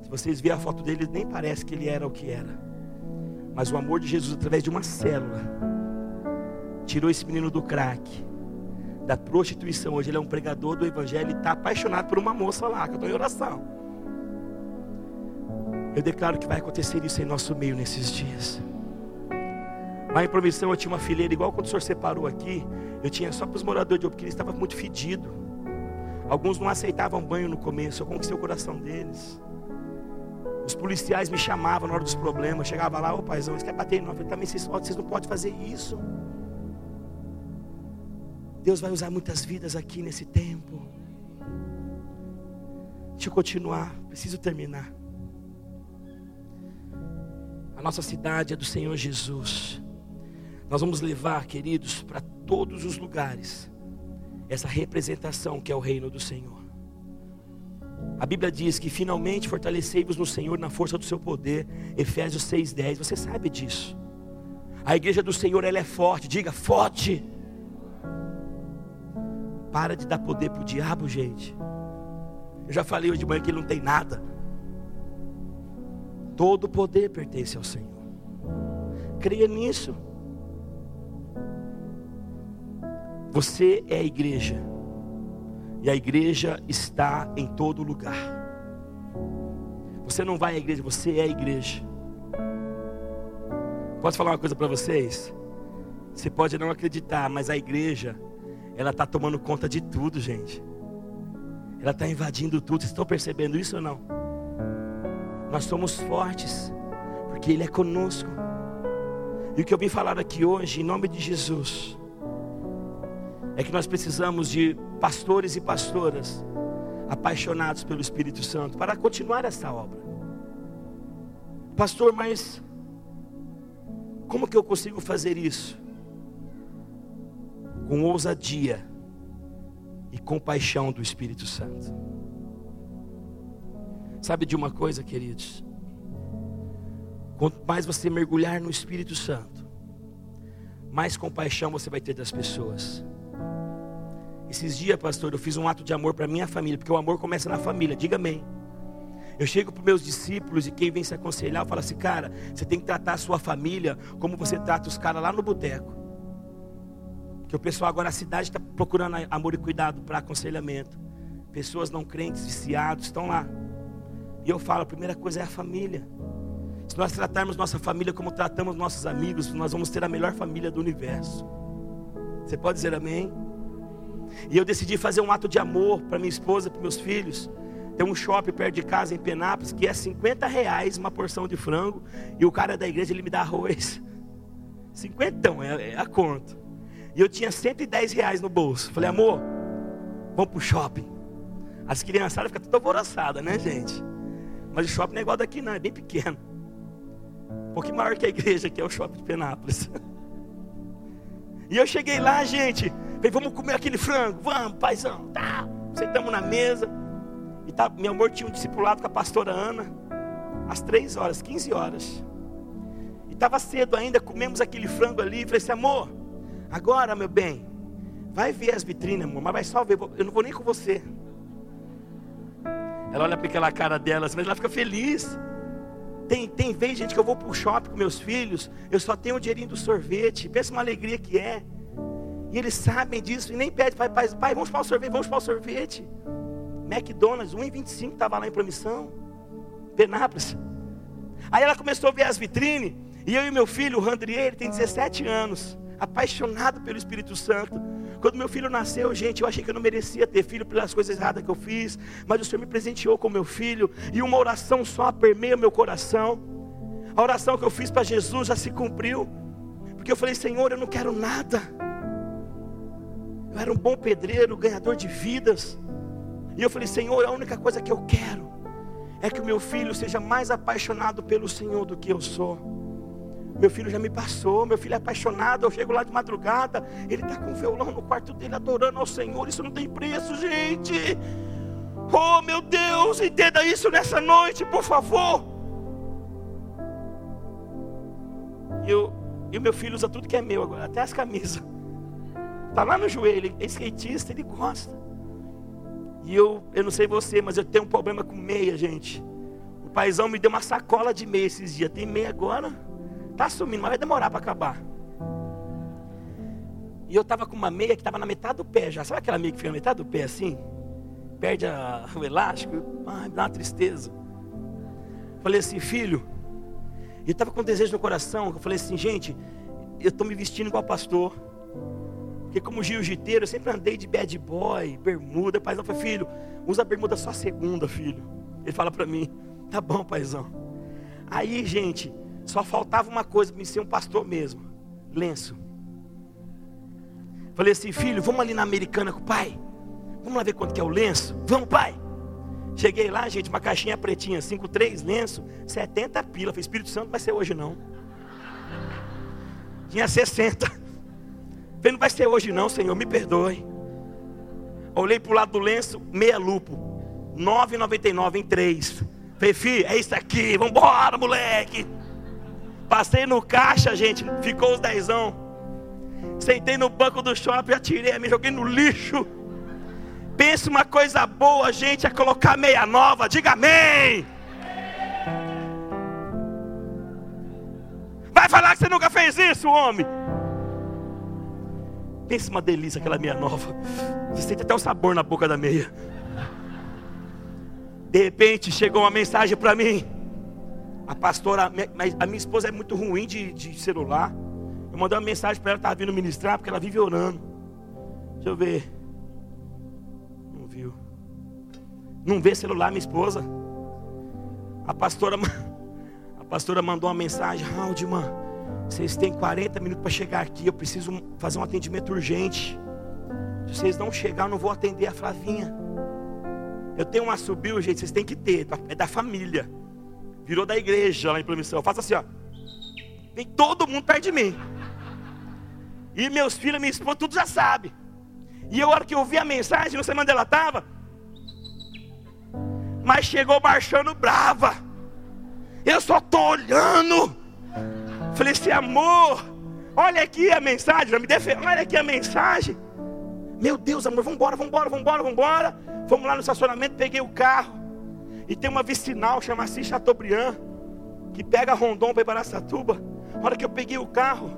Se vocês verem a foto dele, nem parece que ele era o que era. Mas o amor de Jesus, através de uma célula, tirou esse menino do crack, da prostituição. Hoje ele é um pregador do evangelho e está apaixonado por uma moça lá, que eu estou em oração. Eu declaro que vai acontecer isso em nosso meio nesses dias. Lá em eu tinha uma fileira, igual quando o senhor separou aqui, eu tinha só para os moradores de ele estava muito fedido. Alguns não aceitavam banho no começo, eu conquistei o coração deles. Os policiais me chamavam na hora dos problemas, chegava lá, ô paizão, eles querem bater em nós. Eu falei, também vocês, vocês não podem fazer isso. Deus vai usar muitas vidas aqui nesse tempo. Deixa eu continuar, preciso terminar. A nossa cidade é do Senhor Jesus. Nós vamos levar, queridos, para todos os lugares essa representação que é o reino do Senhor. A Bíblia diz que finalmente fortalecei-vos no Senhor na força do seu poder. Efésios 6:10. Você sabe disso. A igreja do Senhor ela é forte. Diga forte. Para de dar poder para o diabo, gente. Eu já falei hoje de manhã que ele não tem nada. Todo poder pertence ao Senhor. Creia nisso. Você é a igreja. E a igreja está em todo lugar. Você não vai à igreja, você é a igreja. Posso falar uma coisa para vocês? Você pode não acreditar, mas a igreja, ela está tomando conta de tudo, gente. Ela está invadindo tudo. Vocês estão percebendo isso ou não? Nós somos fortes, porque Ele é conosco. E o que eu vim falar aqui hoje, em nome de Jesus, é que nós precisamos de pastores e pastoras apaixonados pelo Espírito Santo para continuar essa obra. Pastor, mas como que eu consigo fazer isso? Com ousadia e compaixão do Espírito Santo. Sabe de uma coisa, queridos? Quanto mais você mergulhar no Espírito Santo, mais compaixão você vai ter das pessoas. Esses dias, pastor, eu fiz um ato de amor para minha família, porque o amor começa na família, diga amém. Eu chego para meus discípulos e quem vem se aconselhar, eu falo assim, cara, você tem que tratar a sua família como você trata os caras lá no boteco. Que o pessoal agora, a cidade está procurando amor e cuidado para aconselhamento. Pessoas não crentes, viciados, estão lá. E eu falo, a primeira coisa é a família. Se nós tratarmos nossa família como tratamos nossos amigos, nós vamos ter a melhor família do universo. Você pode dizer amém? E eu decidi fazer um ato de amor para minha esposa, para meus filhos. Tem um shopping perto de casa em Penápolis que é 50 reais uma porção de frango. E o cara da igreja ele me dá arroz. Cinquentão, é, é a conta. E eu tinha 110 reais no bolso. Falei, amor, vamos pro shopping. As criançadas ficam todas alvoroçadas, né, gente? Mas o shopping não é igual daqui, não, é bem pequeno. Um pouquinho maior que a igreja, que é o shopping de Penápolis. E eu cheguei lá, gente. Falei, vamos comer aquele frango, vamos, paizão. Tá. Sentamos na mesa. E tá, meu amor tinha um discipulado com a pastora Ana. Às três horas, 15 horas. E estava cedo ainda, comemos aquele frango ali. Falei assim, amor, agora, meu bem, vai ver as vitrines, amor, mas vai só ver. Eu não vou nem com você. Ela olha para aquela cara dela, mas ela fica feliz. Tem, tem vez, gente, que eu vou para o shopping com meus filhos, eu só tenho o dinheirinho do sorvete. Pensa uma alegria que é. E eles sabem disso e nem pedem, pai, pai, pai vamos para o sorvete, vamos para o sorvete. McDonald's, 1,25 estava lá em promissão. Penápolis. Aí ela começou a ver as vitrines, e eu e meu filho, o Randrier, ele tem 17 anos, apaixonado pelo Espírito Santo. Quando meu filho nasceu, gente, eu achei que eu não merecia ter filho pelas coisas erradas que eu fiz, mas o Senhor me presenteou com meu filho, e uma oração só permeia meu coração. A oração que eu fiz para Jesus já se cumpriu, porque eu falei, Senhor, eu não quero nada. Eu era um bom pedreiro, ganhador de vidas. E eu falei, Senhor, a única coisa que eu quero é que o meu filho seja mais apaixonado pelo Senhor do que eu sou. Meu filho já me passou, meu filho é apaixonado. Eu chego lá de madrugada, ele está com o violão no quarto dele adorando ao Senhor. Isso não tem preço, gente. Oh, meu Deus, entenda isso nessa noite, por favor. E, e o meu filho usa tudo que é meu agora, até as camisas. Está lá no joelho, ele é skatista, ele gosta. E eu, eu não sei você, mas eu tenho um problema com meia, gente. O paizão me deu uma sacola de meia esses dias. Tem meia agora? Está sumindo, mas vai demorar para acabar. E eu estava com uma meia que estava na metade do pé já. Sabe aquela meia que fica na metade do pé assim? Perde a, o elástico. Ai, dá uma tristeza. Falei assim, filho. E eu estava com um desejo no coração. Eu falei assim, gente, eu estou me vestindo igual pastor. Porque como jiu-jiteiro, eu sempre andei de bad boy, bermuda. Paizão falou, filho, usa bermuda só segunda, filho. Ele fala para mim, tá bom, paizão. Aí, gente, só faltava uma coisa para me ser um pastor mesmo: lenço. Falei assim, filho, vamos ali na americana com o pai. Vamos lá ver quanto que é o lenço. Vamos, pai. Cheguei lá, gente, uma caixinha pretinha, 5, 3 lenço, 70 pila. Falei, Espírito Santo não vai ser hoje não. Tinha 60. Falei, não vai ser hoje não, Senhor, me perdoe. Olhei para o lado do lenço, meia lupo. 9,99 em 3. Falei, filho, é isso aqui, vamos embora, moleque. Passei no caixa, gente, ficou os dezão. Sentei no banco do shopping, atirei, me joguei no lixo. Pensa uma coisa boa, gente, é colocar meia nova. Diga amém. Vai falar que você nunca fez isso, homem. Pensa uma delícia aquela meia nova. Você sente até o sabor na boca da meia. De repente chegou uma mensagem para mim. A pastora, a minha esposa é muito ruim de, de celular. Eu mandei uma mensagem para ela, estava vindo ministrar, porque ela vive orando. Deixa eu ver. Não viu. Não vê celular, minha esposa. A pastora, a pastora mandou uma mensagem, Raudman, vocês têm 40 minutos para chegar aqui. Eu preciso fazer um atendimento urgente. Se vocês não chegar, eu não vou atender a Flavinha. Eu tenho um assobio, gente, vocês têm que ter, é da família. Virou da igreja lá em Promissão. Faça assim, ó. Vem todo mundo perto de mim. E meus filhos, minha esposa, tudo já sabe. E a hora que eu vi a mensagem, não sei onde ela estava. Mas chegou marchando brava. Eu só estou olhando. Falei assim, amor, olha aqui a mensagem. Me olha aqui a mensagem. Meu Deus, amor, vamos embora, vamos embora, vamos embora, vamos embora. Fomos lá no estacionamento, peguei o carro. E tem uma vicinal chamada Chateaubriand, que pega Rondon para Ibaracatuba. Na hora que eu peguei o carro,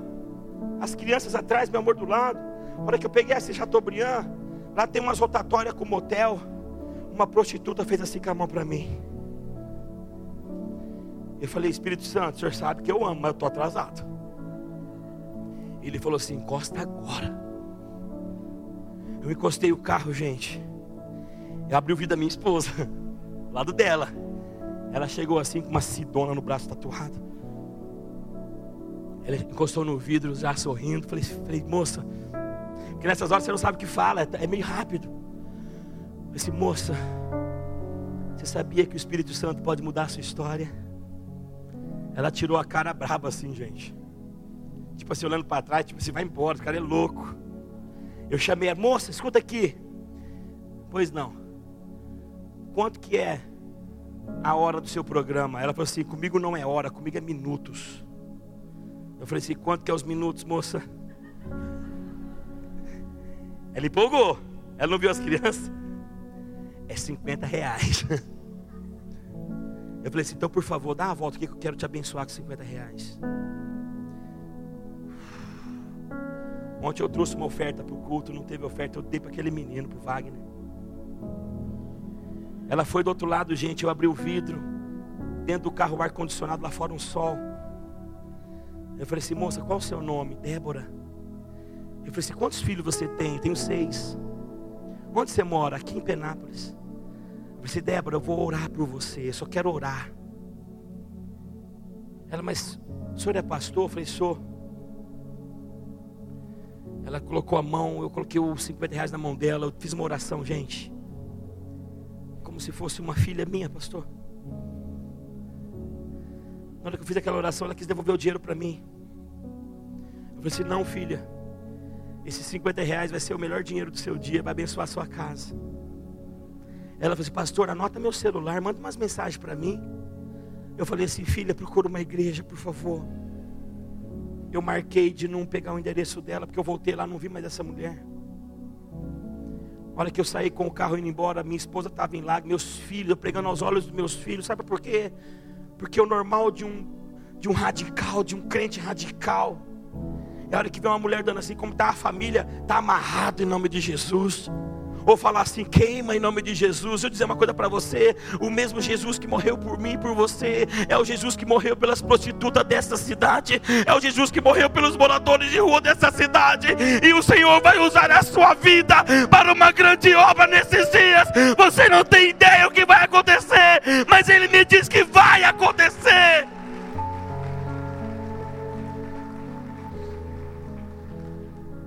as crianças atrás, meu amor do lado. Na hora que eu peguei essa Chateaubriand, lá tem umas rotatórias com motel. Uma prostituta fez assim com a mão para mim. Eu falei, Espírito Santo, o senhor sabe que eu amo, mas eu estou atrasado. Ele falou assim: encosta agora. Eu encostei o carro, gente. Eu abri o vidro da minha esposa. lado dela. Ela chegou assim com uma sidona no braço tatuado. Ela encostou no vidro, já sorrindo. Falei, falei moça, porque nessas horas você não sabe o que fala, é, é meio rápido. Falei assim, moça, você sabia que o Espírito Santo pode mudar a sua história? Ela tirou a cara braba assim, gente. Tipo assim, olhando para trás, tipo assim, vai embora, o cara é louco. Eu chamei a moça, escuta aqui. Pois não. Quanto que é a hora do seu programa? Ela falou assim: comigo não é hora, comigo é minutos. Eu falei assim: quanto que é os minutos, moça? Ela empolgou. Ela não viu as crianças? É 50 reais. Eu falei assim: então por favor, dá uma volta aqui que eu quero te abençoar com 50 reais. Ontem eu trouxe uma oferta para o culto, não teve oferta, eu dei para aquele menino, para o Wagner. Ela foi do outro lado, gente. Eu abri o vidro, dentro do carro, o ar-condicionado, lá fora um sol. Eu falei assim, moça, qual o seu nome? Débora. Eu falei assim, quantos filhos você tem? Eu tenho seis. Onde você mora? Aqui em Penápolis. Eu assim, Débora, eu vou orar por você, eu só quero orar. Ela, mas o senhor é pastor? Eu falei, sou. Ela colocou a mão, eu coloquei os 50 reais na mão dela, eu fiz uma oração, gente. Como se fosse uma filha minha, pastor. Na hora que eu fiz aquela oração, ela quis devolver o dinheiro para mim. Eu falei assim: não, filha. Esses 50 reais vai ser o melhor dinheiro do seu dia, vai abençoar a sua casa. Ela falou assim: pastor, anota meu celular, manda umas mensagens para mim. Eu falei assim: filha, procura uma igreja, por favor eu marquei de não pegar o endereço dela, porque eu voltei lá, não vi mais essa mulher. Olha que eu saí com o carro indo embora, minha esposa estava em lá, meus filhos, eu pregando aos olhos dos meus filhos, sabe por quê? Porque o normal de um, de um radical, de um crente radical, é a hora que vê uma mulher dando assim, como está a família, está amarrado em nome de Jesus ou falar assim, queima em nome de Jesus. Eu dizer uma coisa para você: o mesmo Jesus que morreu por mim e por você, é o Jesus que morreu pelas prostitutas dessa cidade, é o Jesus que morreu pelos moradores de rua dessa cidade, e o Senhor vai usar a sua vida para uma grande obra nesses dias. Você não tem ideia o que vai acontecer, mas Ele me diz que vai acontecer.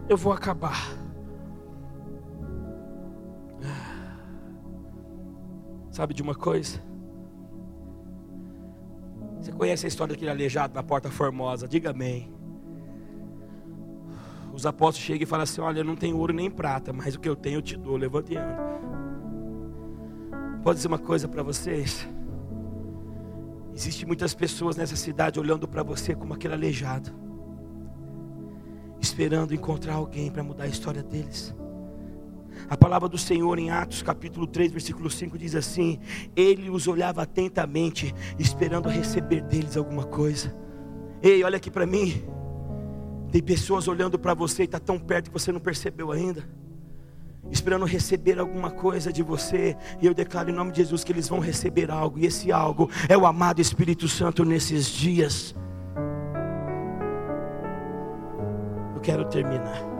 Eu vou acabar. Sabe de uma coisa? Você conhece a história daquele aleijado na porta formosa? Diga amém. Os apóstolos chegam e falam assim: Olha, eu não tenho ouro nem prata, mas o que eu tenho eu te dou. Levante e anda. Pode dizer uma coisa para vocês? Existem muitas pessoas nessa cidade olhando para você como aquele aleijado, esperando encontrar alguém para mudar a história deles. A palavra do Senhor em Atos capítulo 3, versículo 5 diz assim: Ele os olhava atentamente, esperando receber deles alguma coisa. Ei, olha aqui para mim. Tem pessoas olhando para você e está tão perto que você não percebeu ainda. Esperando receber alguma coisa de você, e eu declaro em nome de Jesus que eles vão receber algo, e esse algo é o amado Espírito Santo nesses dias. Eu quero terminar.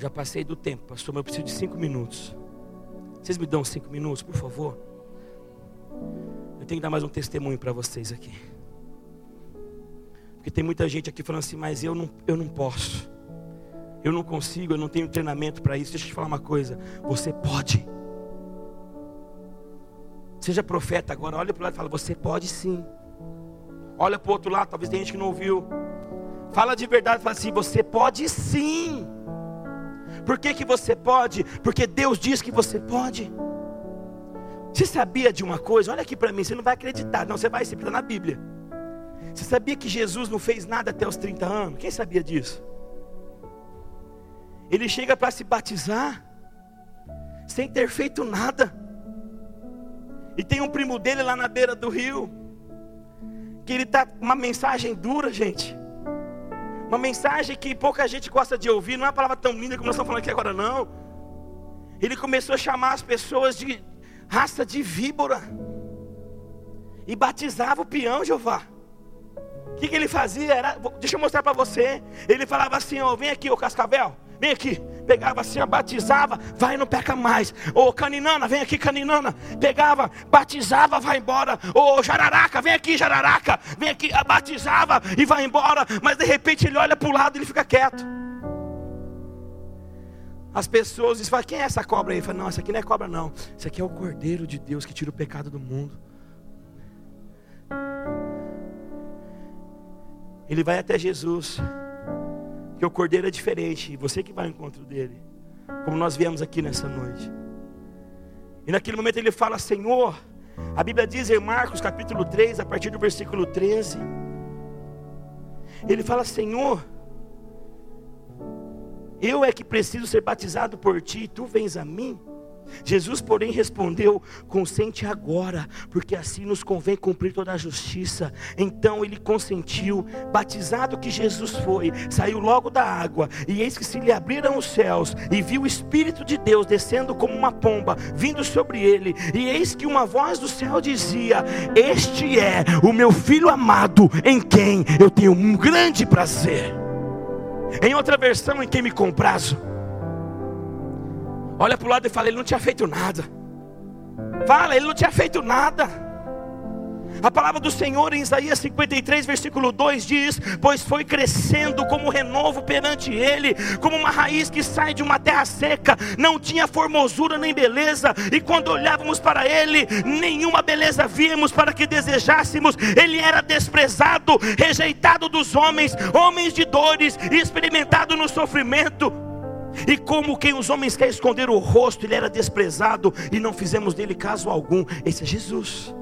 Já passei do tempo, pastor, mas eu preciso de cinco minutos. Vocês me dão cinco minutos, por favor? Eu tenho que dar mais um testemunho para vocês aqui. Porque tem muita gente aqui falando assim, mas eu não, eu não posso. Eu não consigo, eu não tenho treinamento para isso. Deixa eu te falar uma coisa. Você pode. Seja profeta agora, olha para o lado e fala, você pode sim. Olha para o outro lado, talvez tenha gente que não ouviu. Fala de verdade, fala assim, você pode sim. Por que, que você pode? Porque Deus diz que você pode. Você sabia de uma coisa? Olha aqui para mim, você não vai acreditar, não, você vai, você está na Bíblia. Você sabia que Jesus não fez nada até os 30 anos? Quem sabia disso? Ele chega para se batizar, sem ter feito nada. E tem um primo dele lá na beira do rio, que ele está uma mensagem dura, gente. Uma mensagem que pouca gente gosta de ouvir, não é uma palavra tão linda como nós estamos falando aqui agora, não. Ele começou a chamar as pessoas de raça de víbora. E batizava o peão, Jeová. O que, que ele fazia? Era, deixa eu mostrar para você. Ele falava assim: ó, vem aqui, ô cascavel. Vem aqui. Pegava assim, batizava, vai não peca mais. Ô caninana, vem aqui, caninana. Pegava, batizava, vai embora. Ô jararaca, vem aqui, jararaca. Vem aqui, batizava e vai embora. Mas de repente ele olha para o lado e ele fica quieto. As pessoas dizem, quem é essa cobra aí? Fala, não, essa aqui não é cobra não. Isso aqui é o Cordeiro de Deus que tira o pecado do mundo. Ele vai até Jesus. Que o cordeiro é diferente. Você que vai ao encontro dele. Como nós viemos aqui nessa noite. E naquele momento ele fala: Senhor. A Bíblia diz em Marcos capítulo 3, a partir do versículo 13. Ele fala: Senhor. Eu é que preciso ser batizado por ti, e tu vens a mim. Jesus, porém, respondeu: Consente agora, porque assim nos convém cumprir toda a justiça. Então ele consentiu, batizado que Jesus foi, saiu logo da água, e eis que se lhe abriram os céus, e viu o Espírito de Deus descendo como uma pomba, vindo sobre ele, e eis que uma voz do céu dizia: Este é o meu filho amado, em quem eu tenho um grande prazer. Em outra versão, em quem me comprazo Olha para o lado e fala: Ele não tinha feito nada. Fala, Ele não tinha feito nada. A palavra do Senhor em Isaías 53, versículo 2 diz: Pois foi crescendo como renovo perante Ele, como uma raiz que sai de uma terra seca, não tinha formosura nem beleza, e quando olhávamos para Ele, nenhuma beleza víamos para que desejássemos, Ele era desprezado, rejeitado dos homens, homens de dores, experimentado no sofrimento e como quem os homens querem esconder o rosto, ele era desprezado e não fizemos dele caso algum. Esse é Jesus.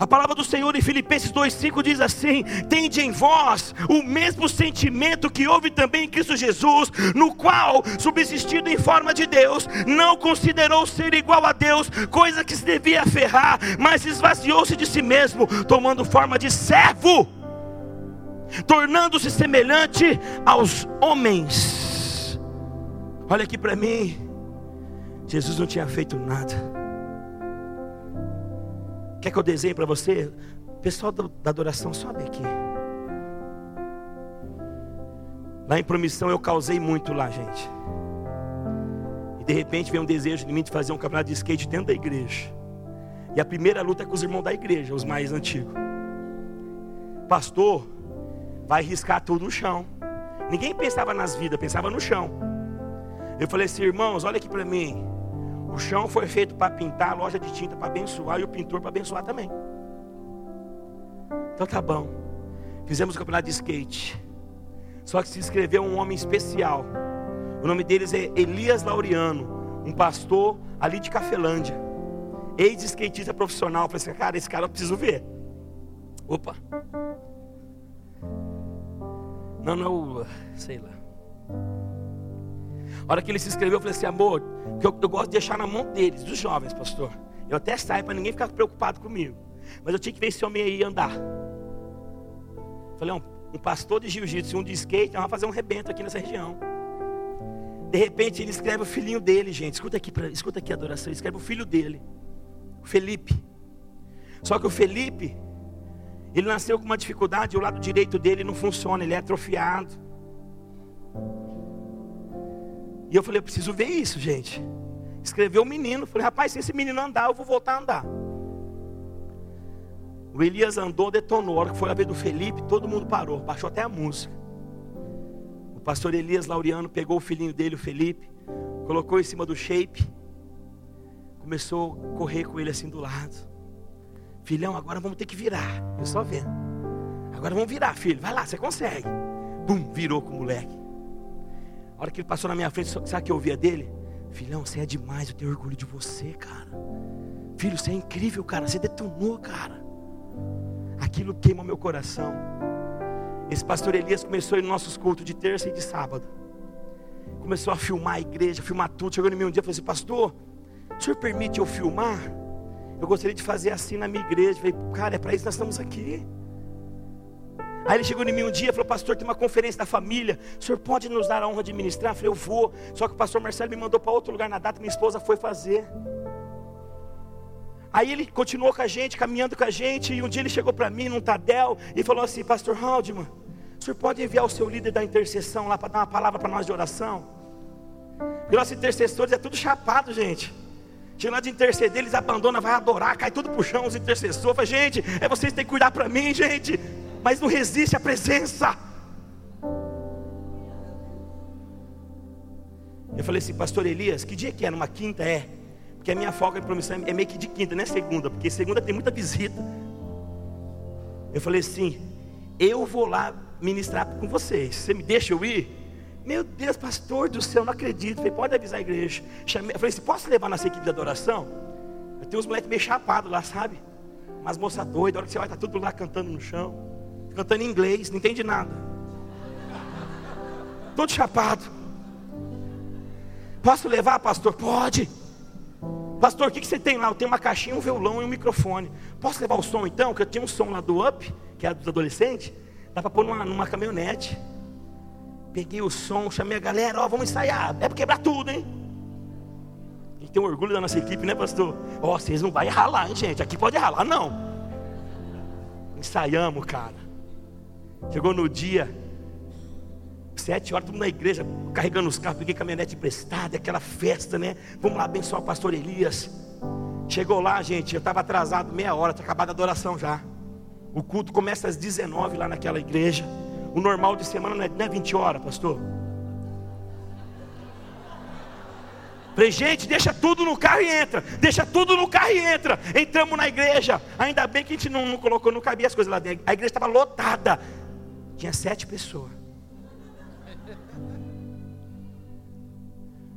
A palavra do Senhor em Filipenses 2,5 diz assim: Tende em vós o mesmo sentimento que houve também em Cristo Jesus, no qual, subsistindo em forma de Deus, não considerou ser igual a Deus, coisa que se devia aferrar, mas esvaziou-se de si mesmo, tomando forma de servo, tornando-se semelhante aos homens Olha aqui para mim. Jesus não tinha feito nada. Quer que eu desenhe para você? Pessoal da adoração, sobe aqui. Lá em promissão eu causei muito lá, gente. E de repente vem um desejo de mim de fazer um campeonato de skate dentro da igreja. E a primeira luta é com os irmãos da igreja, os mais antigos. Pastor, vai riscar tudo no chão. Ninguém pensava nas vidas, pensava no chão. Eu falei assim, irmãos, olha aqui para mim. O chão foi feito para pintar, a loja de tinta para abençoar e o pintor para abençoar também. Então tá bom. Fizemos o campeonato de skate. Só que se inscreveu um homem especial. O nome deles é Elias Laureano, um pastor ali de Cafelândia. Ex-skatista profissional. Eu falei assim, cara, esse cara eu preciso ver. Opa. Não, não, sei lá. A hora que ele se inscreveu, eu falei assim, amor, que eu, eu gosto de deixar na mão deles, dos jovens, pastor. Eu até saio para ninguém ficar preocupado comigo. Mas eu tinha que ver esse homem aí andar. Falei, um, um pastor de jiu-jitsu e um de skate, vamos fazer um rebento aqui nessa região. De repente ele escreve o filhinho dele, gente. Escuta aqui, escuta aqui a adoração. Ele escreve o filho dele, o Felipe. Só que o Felipe, ele nasceu com uma dificuldade, o lado direito dele não funciona, ele é atrofiado. E eu falei, eu preciso ver isso, gente. Escreveu o menino. Falei, rapaz, se esse menino andar, eu vou voltar a andar. O Elias andou, detonou. A hora que foi a vez do Felipe, todo mundo parou, baixou até a música. O pastor Elias Laureano pegou o filhinho dele, o Felipe, colocou em cima do shape, começou a correr com ele assim do lado. Filhão, agora vamos ter que virar. Eu só vendo. Agora vamos virar, filho. Vai lá, você consegue. Bum, virou com o moleque. A hora que ele passou na minha frente, sabe o que eu ouvia dele? Filhão, você é demais, eu tenho orgulho de você, cara. Filho, você é incrível, cara. Você detonou, cara. Aquilo queima meu coração. Esse pastor Elias começou nos nossos cultos de terça e de sábado. Começou a filmar a igreja, filmar tudo. Chegou em mim um dia e falou assim: Pastor, o senhor permite eu filmar? Eu gostaria de fazer assim na minha igreja. Eu falei, cara, é para isso que nós estamos aqui. Aí ele chegou em mim um dia e falou: Pastor, tem uma conferência da família. O senhor pode nos dar a honra de ministrar? Eu falei: Eu vou. Só que o pastor Marcelo me mandou para outro lugar na data, minha esposa foi fazer. Aí ele continuou com a gente, caminhando com a gente. E um dia ele chegou para mim num Tadel e falou assim: Pastor Haldman, O senhor pode enviar o seu líder da intercessão lá para dar uma palavra para nós de oração? Porque nossos intercessores é tudo chapado, gente. Chega lá de interceder, eles abandonam, vai adorar, cai tudo pro chão, os intercessores. Fala, gente, é vocês que têm que cuidar para mim, gente. Mas não resiste à presença. Eu falei assim, pastor Elias, que dia que é? Numa quinta? É. Porque a minha folga de promissão é meio que de quinta, não é segunda, porque segunda tem muita visita. Eu falei assim, eu vou lá ministrar com vocês. Você me deixa eu ir? Meu Deus, pastor do céu, não acredito. falei, pode avisar a igreja. Chamei, eu falei assim, posso levar nossa equipe de adoração? Eu tenho uns moleques meio chapados lá, sabe? Umas moças doidas, a hora que você vai tá tudo lá cantando no chão. Cantando em inglês, não entende nada. Todo chapado. Posso levar, pastor? Pode. Pastor, o que, que você tem lá? Eu tenho uma caixinha, um violão e um microfone. Posso levar o som então? Que eu tinha um som lá do Up, que é dos adolescentes. Dá para pôr numa, numa caminhonete. Peguei o som, chamei a galera, ó, vamos ensaiar. É para quebrar tudo, hein? A gente tem um orgulho da nossa equipe, né, pastor? Ó, vocês não vão ralar, hein, gente? Aqui pode ralar, não. Ensaiamos, cara. Chegou no dia, Sete horas, mundo na igreja, carregando os carros, peguei caminhonete emprestada, aquela festa, né? Vamos lá abençoar o pastor Elias. Chegou lá, gente, eu estava atrasado meia hora, tinha acabado a adoração já. O culto começa às 19 lá naquela igreja. O normal de semana não é, não é 20 horas, pastor. Falei, gente, deixa tudo no carro e entra. Deixa tudo no carro e entra. Entramos na igreja. Ainda bem que a gente não, não colocou, não cabia as coisas lá dentro. A igreja estava lotada. Tinha sete pessoas.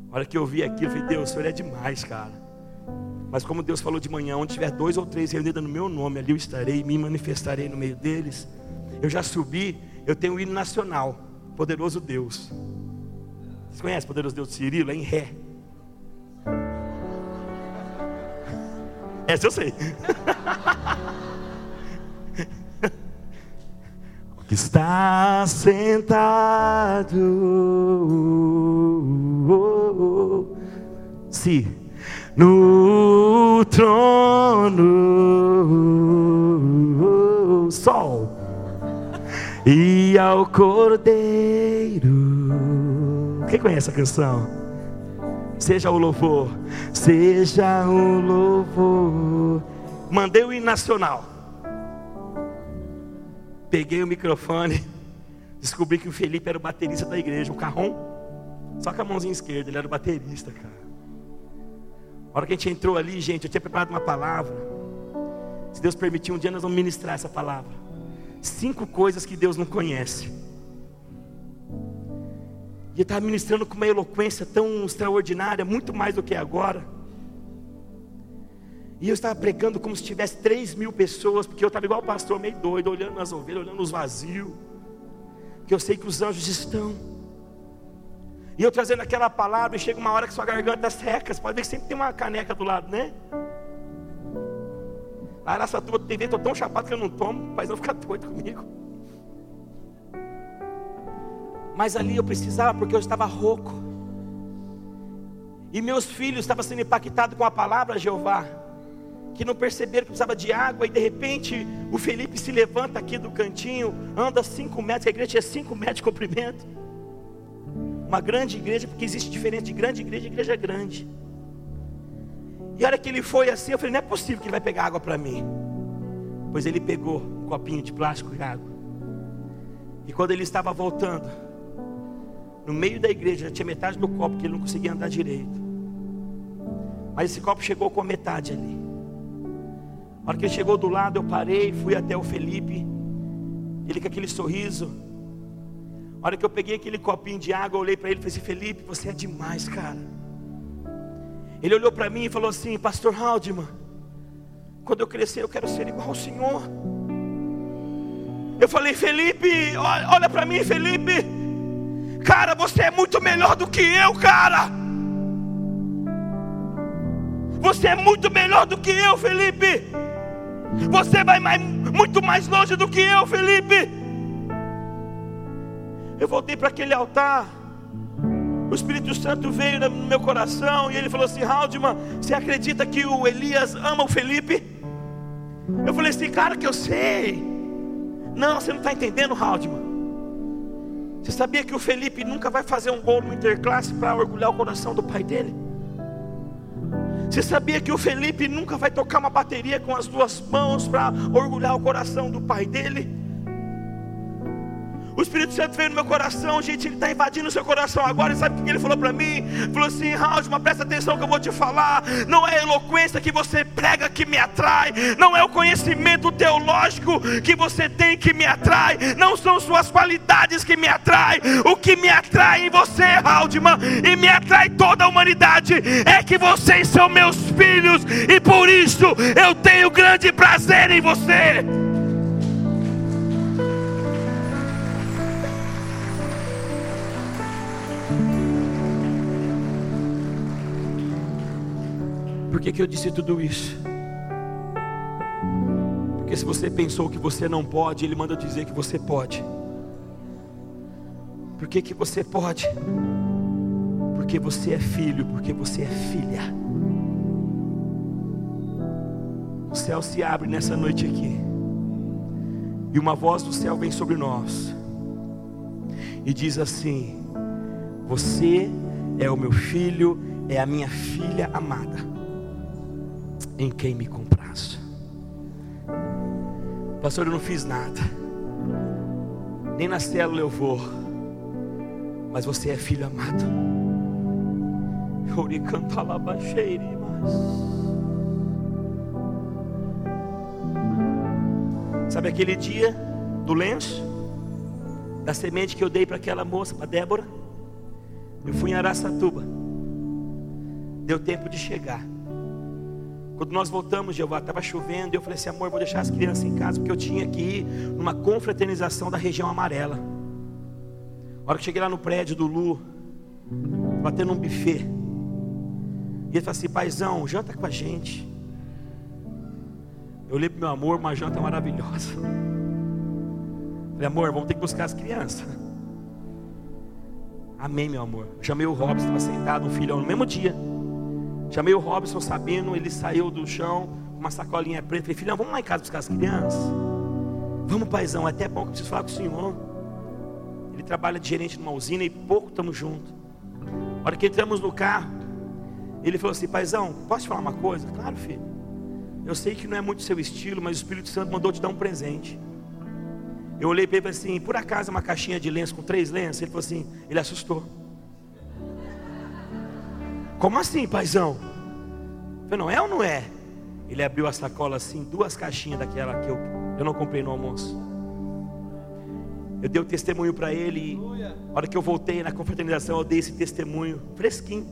A hora que eu vi aqui, eu falei, Deus, o Senhor é demais, cara. Mas como Deus falou de manhã, onde tiver dois ou três reunidos no meu nome, ali eu estarei, me manifestarei no meio deles. Eu já subi, eu tenho um hino nacional, Poderoso Deus. Vocês conhecem Poderoso Deus de Cirilo? É em Ré. Essa eu sei. está sentado. Se no trono, sol e ao cordeiro. Quem conhece a canção? Seja o louvor, seja o louvor. Mandei o nacional. Peguei o microfone, descobri que o Felipe era o baterista da igreja, o carrom, só com a mãozinha esquerda, ele era o baterista, cara. A hora que a gente entrou ali, gente, eu tinha preparado uma palavra. Se Deus permitir, um dia nós vamos ministrar essa palavra. Cinco coisas que Deus não conhece. E eu estava ministrando com uma eloquência tão extraordinária, muito mais do que agora. E eu estava pregando como se tivesse três mil pessoas, porque eu estava igual o pastor, meio doido, olhando as ovelhas, olhando os vazios. Porque eu sei que os anjos estão. E eu trazendo aquela palavra, e chega uma hora que sua garganta seca. Você pode ver que sempre tem uma caneca do lado, né? Lá nessa tua TV, estou tão chapado que eu não tomo, mas não fica doido comigo. Mas ali eu precisava, porque eu estava rouco. E meus filhos estavam sendo impactados com a palavra Jeová que não perceberam que precisava de água, e de repente o Felipe se levanta aqui do cantinho, anda cinco metros, a igreja tinha cinco metros de comprimento. Uma grande igreja, porque existe diferença de grande igreja e igreja grande. E a hora que ele foi assim, eu falei, não é possível que ele vai pegar água para mim. Pois ele pegou um copinho de plástico e água. E quando ele estava voltando, no meio da igreja, já tinha metade do copo, que ele não conseguia andar direito. Mas esse copo chegou com a metade ali. A hora que ele chegou do lado, eu parei, fui até o Felipe. Ele com aquele sorriso. A hora que eu peguei aquele copinho de água, eu olhei para ele e falei assim: Felipe, você é demais, cara. Ele olhou para mim e falou assim: Pastor Haldeman, quando eu crescer, eu quero ser igual ao Senhor. Eu falei: Felipe, olha para mim, Felipe. Cara, você é muito melhor do que eu, cara. Você é muito melhor do que eu, Felipe. Você vai mais, muito mais longe do que eu, Felipe. Eu voltei para aquele altar. O Espírito Santo veio no meu coração e ele falou assim: Haldman, você acredita que o Elias ama o Felipe? Eu falei assim, cara, que eu sei. Não, você não está entendendo, Haldman. Você sabia que o Felipe nunca vai fazer um gol no interclasse para orgulhar o coração do pai dele? Você sabia que o Felipe nunca vai tocar uma bateria com as duas mãos para orgulhar o coração do pai dele? O Espírito Santo veio no meu coração, gente, ele está invadindo o seu coração agora. E sabe o que ele falou para mim? Falou assim: Raul, mas presta atenção que eu vou te falar. Não é a eloquência que você prega que me atrai, não é o conhecimento teológico que você tem que me atrai, não são suas qualidades que me atrai. O que me atrai em você, Haldman, e me atrai toda a humanidade, é que vocês são meus filhos, e por isso eu tenho grande prazer em você. Que, que eu disse tudo isso? Porque se você pensou que você não pode, Ele manda dizer que você pode. Por que, que você pode? Porque você é filho, porque você é filha. O céu se abre nessa noite aqui, e uma voz do céu vem sobre nós, e diz assim: Você é o meu filho, é a minha filha amada em quem me comprazo. Pastor, eu não fiz nada, nem na célula eu vou, mas você é filho amado. Sabe aquele dia do lenço, da semente que eu dei para aquela moça, para Débora? Eu fui em Araçatuba, deu tempo de chegar. Quando nós voltamos, Jeová, estava chovendo, e eu falei assim, amor, vou deixar as crianças em casa, porque eu tinha que ir numa confraternização da região amarela. A hora que cheguei lá no prédio do Lu, batendo um buffet. E ele falou assim, paizão, janta com a gente. Eu olhei para meu amor, uma janta maravilhosa. Falei, amor, vamos ter que buscar as crianças. Amém, meu amor. chamei o Robson, estava sentado, um filhão, no mesmo dia. Chamei o Robson Sabino, ele saiu do chão, uma sacolinha preta. Falei, filhão, vamos lá em casa buscar as crianças? Vamos, paizão, é até bom que eu preciso falar com o senhor. Ele trabalha de gerente numa usina e pouco estamos juntos. A hora que entramos no carro, ele falou assim: paizão, posso te falar uma coisa? Claro, filho. Eu sei que não é muito seu estilo, mas o Espírito Santo mandou te dar um presente. Eu olhei para ele e falei assim: por acaso uma caixinha de lenço com três lenços? Ele falou assim: ele assustou. Como assim, paizão? Eu falei, não é ou não é? Ele abriu a sacola assim, duas caixinhas daquela que eu, eu não comprei no almoço. Eu dei o testemunho para ele. E, a hora que eu voltei na confraternização, eu dei esse testemunho fresquinho.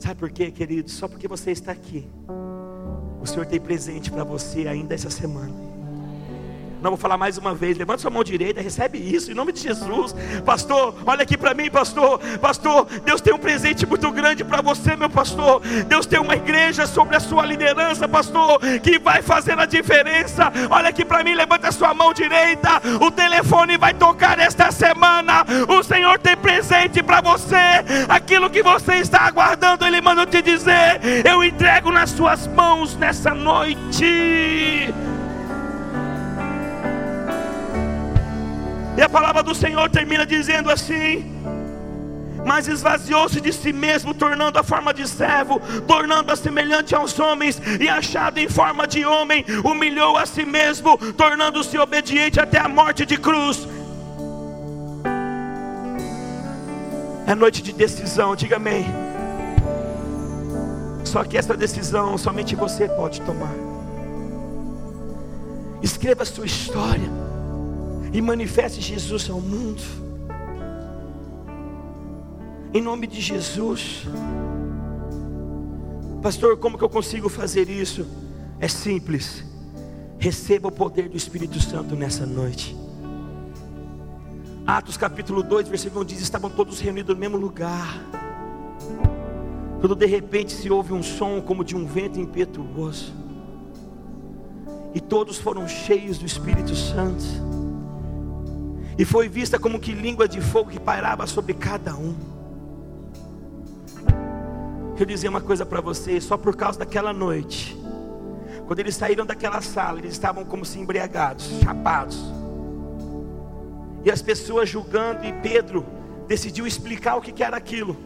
Sabe por quê, querido? Só porque você está aqui. O Senhor tem presente para você ainda essa semana. Não vou falar mais uma vez. Levanta sua mão direita, recebe isso em nome de Jesus. Pastor, olha aqui para mim, pastor. Pastor, Deus tem um presente muito grande para você, meu pastor. Deus tem uma igreja sobre a sua liderança, pastor, que vai fazer a diferença. Olha aqui para mim, levanta sua mão direita. O telefone vai tocar esta semana. O Senhor tem presente para você. Aquilo que você está aguardando, Ele manda te dizer. Eu entrego nas suas mãos nessa noite. E a palavra do Senhor termina dizendo assim: mas esvaziou-se de si mesmo, tornando a forma de servo, tornando-a semelhante aos homens, e achado em forma de homem, humilhou a si mesmo, tornando-se obediente até a morte de cruz. É noite de decisão, diga amém. Só que essa decisão somente você pode tomar. Escreva a sua história e manifeste Jesus ao mundo. Em nome de Jesus. Pastor, como que eu consigo fazer isso? É simples. Receba o poder do Espírito Santo nessa noite. Atos capítulo 2, versículo 1 diz: Estavam todos reunidos no mesmo lugar. Quando de repente se ouve um som como de um vento impetuoso. E todos foram cheios do Espírito Santo e foi vista como que língua de fogo que pairava sobre cada um. Eu dizer uma coisa para vocês, só por causa daquela noite, quando eles saíram daquela sala, eles estavam como se embriagados, chapados. E as pessoas julgando, e Pedro decidiu explicar o que era aquilo,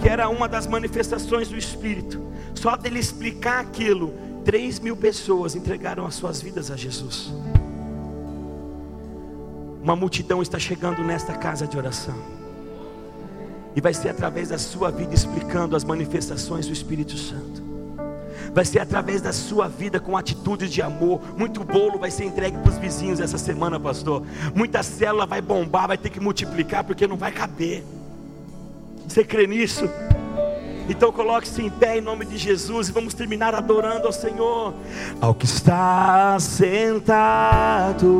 que era uma das manifestações do Espírito. Só dele explicar aquilo, três mil pessoas entregaram as suas vidas a Jesus. Uma multidão está chegando nesta casa de oração. E vai ser através da sua vida explicando as manifestações do Espírito Santo. Vai ser através da sua vida com atitudes de amor. Muito bolo vai ser entregue para os vizinhos essa semana, pastor. Muita célula vai bombar, vai ter que multiplicar porque não vai caber. Você crê nisso? Então coloque-se em pé em nome de Jesus e vamos terminar adorando ao Senhor. Ao que está sentado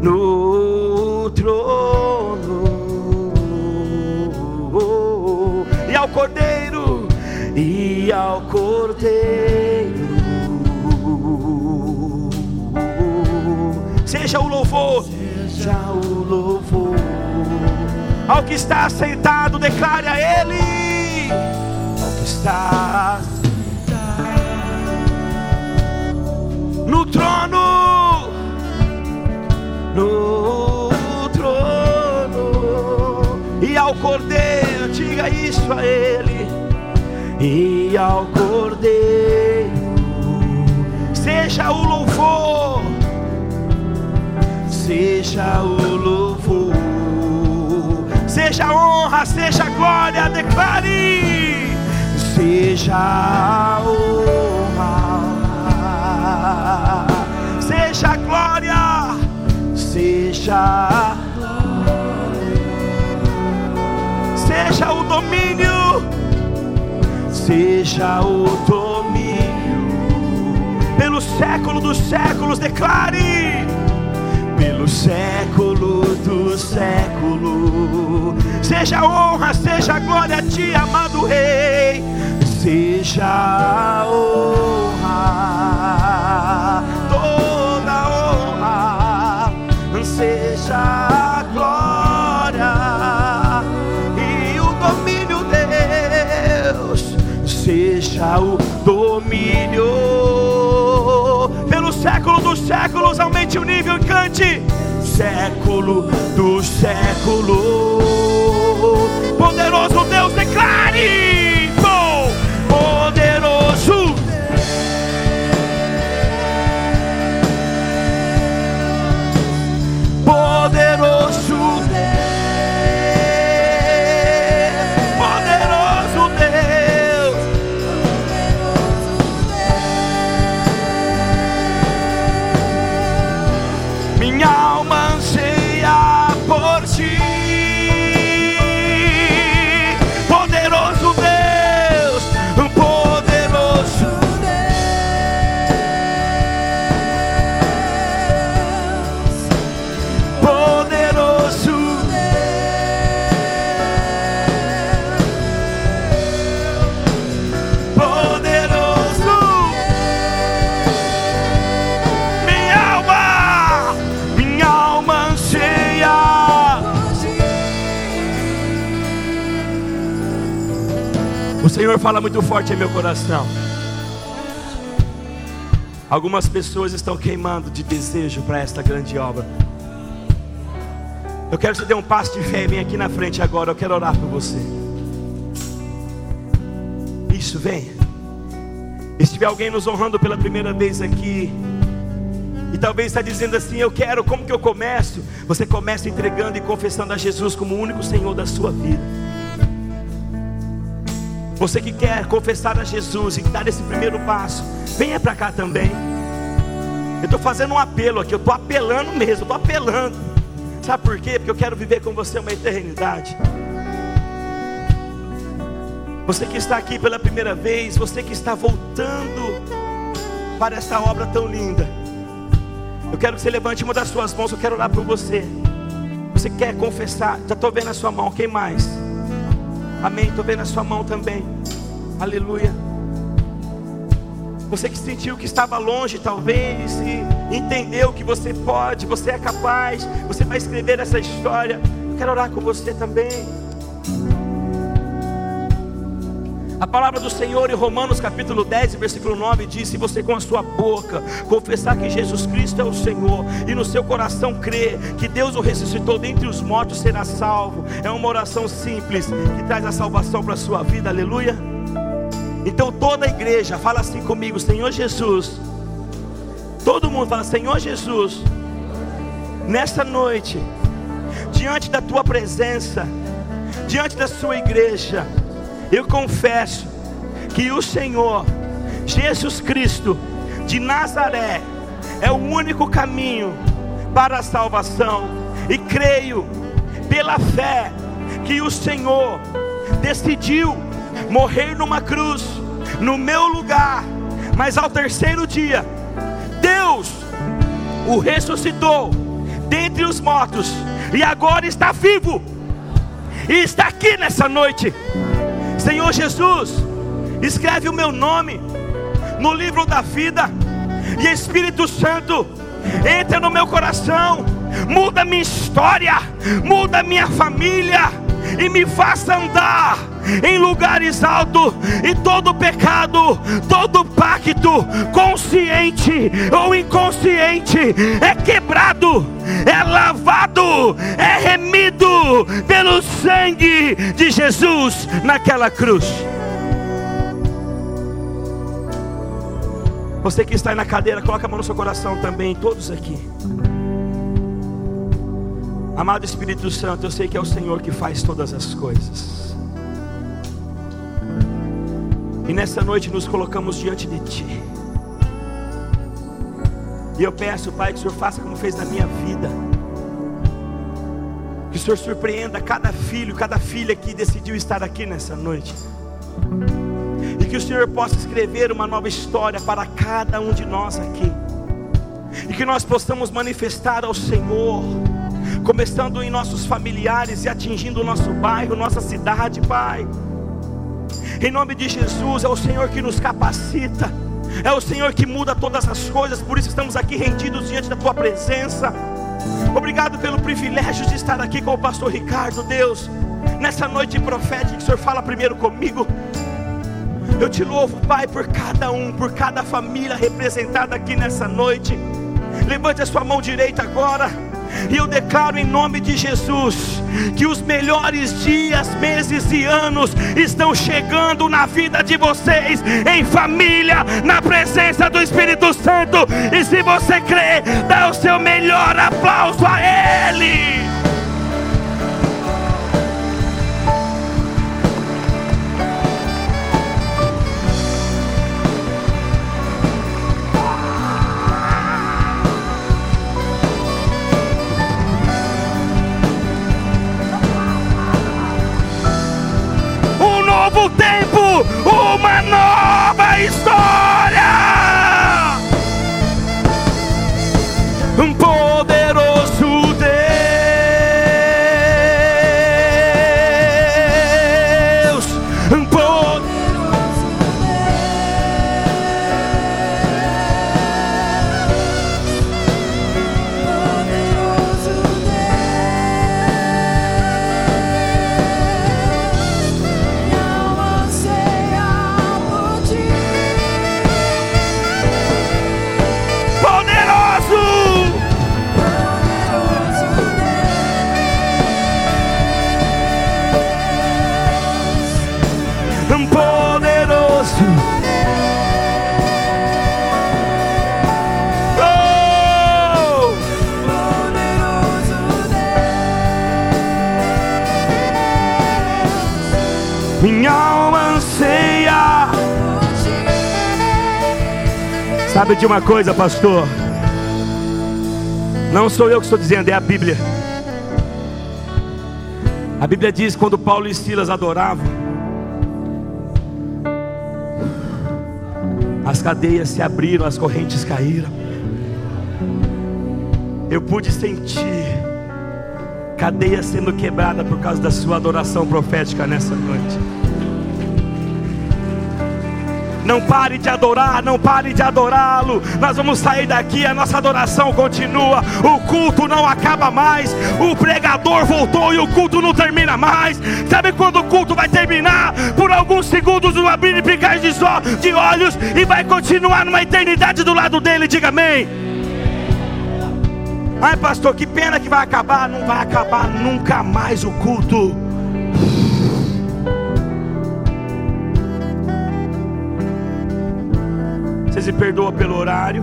no trono. E ao Cordeiro e ao Cordeiro. Seja o louvor. Seja o louvor. Ao que está sentado declare a ele. Ao que está no trono, no trono, e ao Cordeiro, diga isso a Ele, e ao Cordeiro, seja o louvor, seja o louvor, seja honra, seja glória, declare, seja honra seja glória, seja seja o domínio, seja o domínio, pelo século dos séculos, declare, pelo século do século, seja honra, seja glória a ti, amado Rei, seja honra, seja o domínio pelo século dos séculos, aumente o nível e cante. Século do século, poderoso Deus, declare fala muito forte em meu coração Algumas pessoas estão queimando de desejo para esta grande obra. Eu quero que você dê um passo de fé vem aqui na frente agora. Eu quero orar por você. Isso, vem. E se tiver alguém nos honrando pela primeira vez aqui, e talvez está dizendo assim: Eu quero, como que eu começo? Você começa entregando e confessando a Jesus como o único Senhor da sua vida. Você que quer confessar a Jesus e dar esse primeiro passo, venha para cá também. Eu estou fazendo um apelo aqui, eu estou apelando mesmo, estou apelando. Sabe por quê? Porque eu quero viver com você uma eternidade. Você que está aqui pela primeira vez, você que está voltando para esta obra tão linda. Eu quero que você levante uma das suas mãos, eu quero orar por você. Você quer confessar? Já estou vendo a sua mão, quem mais? Amém, estou vendo a sua mão também. Aleluia. Você que sentiu que estava longe, talvez, e entendeu que você pode, você é capaz, você vai escrever essa história. Eu quero orar com você também. A palavra do Senhor em Romanos capítulo 10, versículo 9 diz: Se você com a sua boca confessar que Jesus Cristo é o Senhor e no seu coração crer que Deus o ressuscitou dentre os mortos, será salvo. É uma oração simples que traz a salvação para a sua vida, aleluia. Então toda a igreja fala assim comigo: Senhor Jesus. Todo mundo fala: Senhor Jesus, nesta noite, diante da tua presença, diante da sua igreja, eu confesso que o Senhor, Jesus Cristo de Nazaré, é o único caminho para a salvação, e creio, pela fé, que o Senhor decidiu morrer numa cruz, no meu lugar, mas ao terceiro dia, Deus o ressuscitou dentre os mortos, e agora está vivo, e está aqui nessa noite. Senhor Jesus, escreve o meu nome no livro da vida, e Espírito Santo, entra no meu coração, muda minha história, muda minha família, e me faça andar em lugares altos, e todo pecado, todo pacto, consciente ou inconsciente, é quebrado, é lavado, é remido pelo sangue de Jesus naquela cruz. Você que está aí na cadeira, coloca a mão no seu coração também, todos aqui. Amado Espírito Santo, eu sei que é o Senhor que faz todas as coisas. E nessa noite nos colocamos diante de Ti. E eu peço, Pai, que o Senhor faça como fez na minha vida. Que o Senhor surpreenda cada filho, cada filha que decidiu estar aqui nessa noite. E que o Senhor possa escrever uma nova história para cada um de nós aqui. E que nós possamos manifestar ao Senhor começando em nossos familiares e atingindo o nosso bairro, nossa cidade, Pai. Em nome de Jesus, é o Senhor que nos capacita, é o Senhor que muda todas as coisas, por isso estamos aqui rendidos diante da Tua presença. Obrigado pelo privilégio de estar aqui com o pastor Ricardo, Deus, nessa noite profética que o Senhor fala primeiro comigo. Eu te louvo, Pai, por cada um, por cada família representada aqui nessa noite. Levante a sua mão direita agora. E eu declaro em nome de Jesus que os melhores dias, meses e anos estão chegando na vida de vocês, em família, na presença do Espírito Santo. E se você crê, dá o seu melhor aplauso a Ele. Novo tempo, uma nova história. Sabe de uma coisa, pastor? Não sou eu que estou dizendo, é a Bíblia. A Bíblia diz quando Paulo e Silas adoravam, as cadeias se abriram, as correntes caíram. Eu pude sentir cadeias sendo quebradas por causa da sua adoração profética nessa noite. Não pare de adorar, não pare de adorá-lo. Nós vamos sair daqui, a nossa adoração continua. O culto não acaba mais. O pregador voltou e o culto não termina mais. Sabe quando o culto vai terminar? Por alguns segundos, um abrir e picar de, só, de olhos e vai continuar numa eternidade do lado dele. Diga amém. Ai, pastor, que pena que vai acabar. Não vai acabar nunca mais o culto. Você se perdoa pelo horário?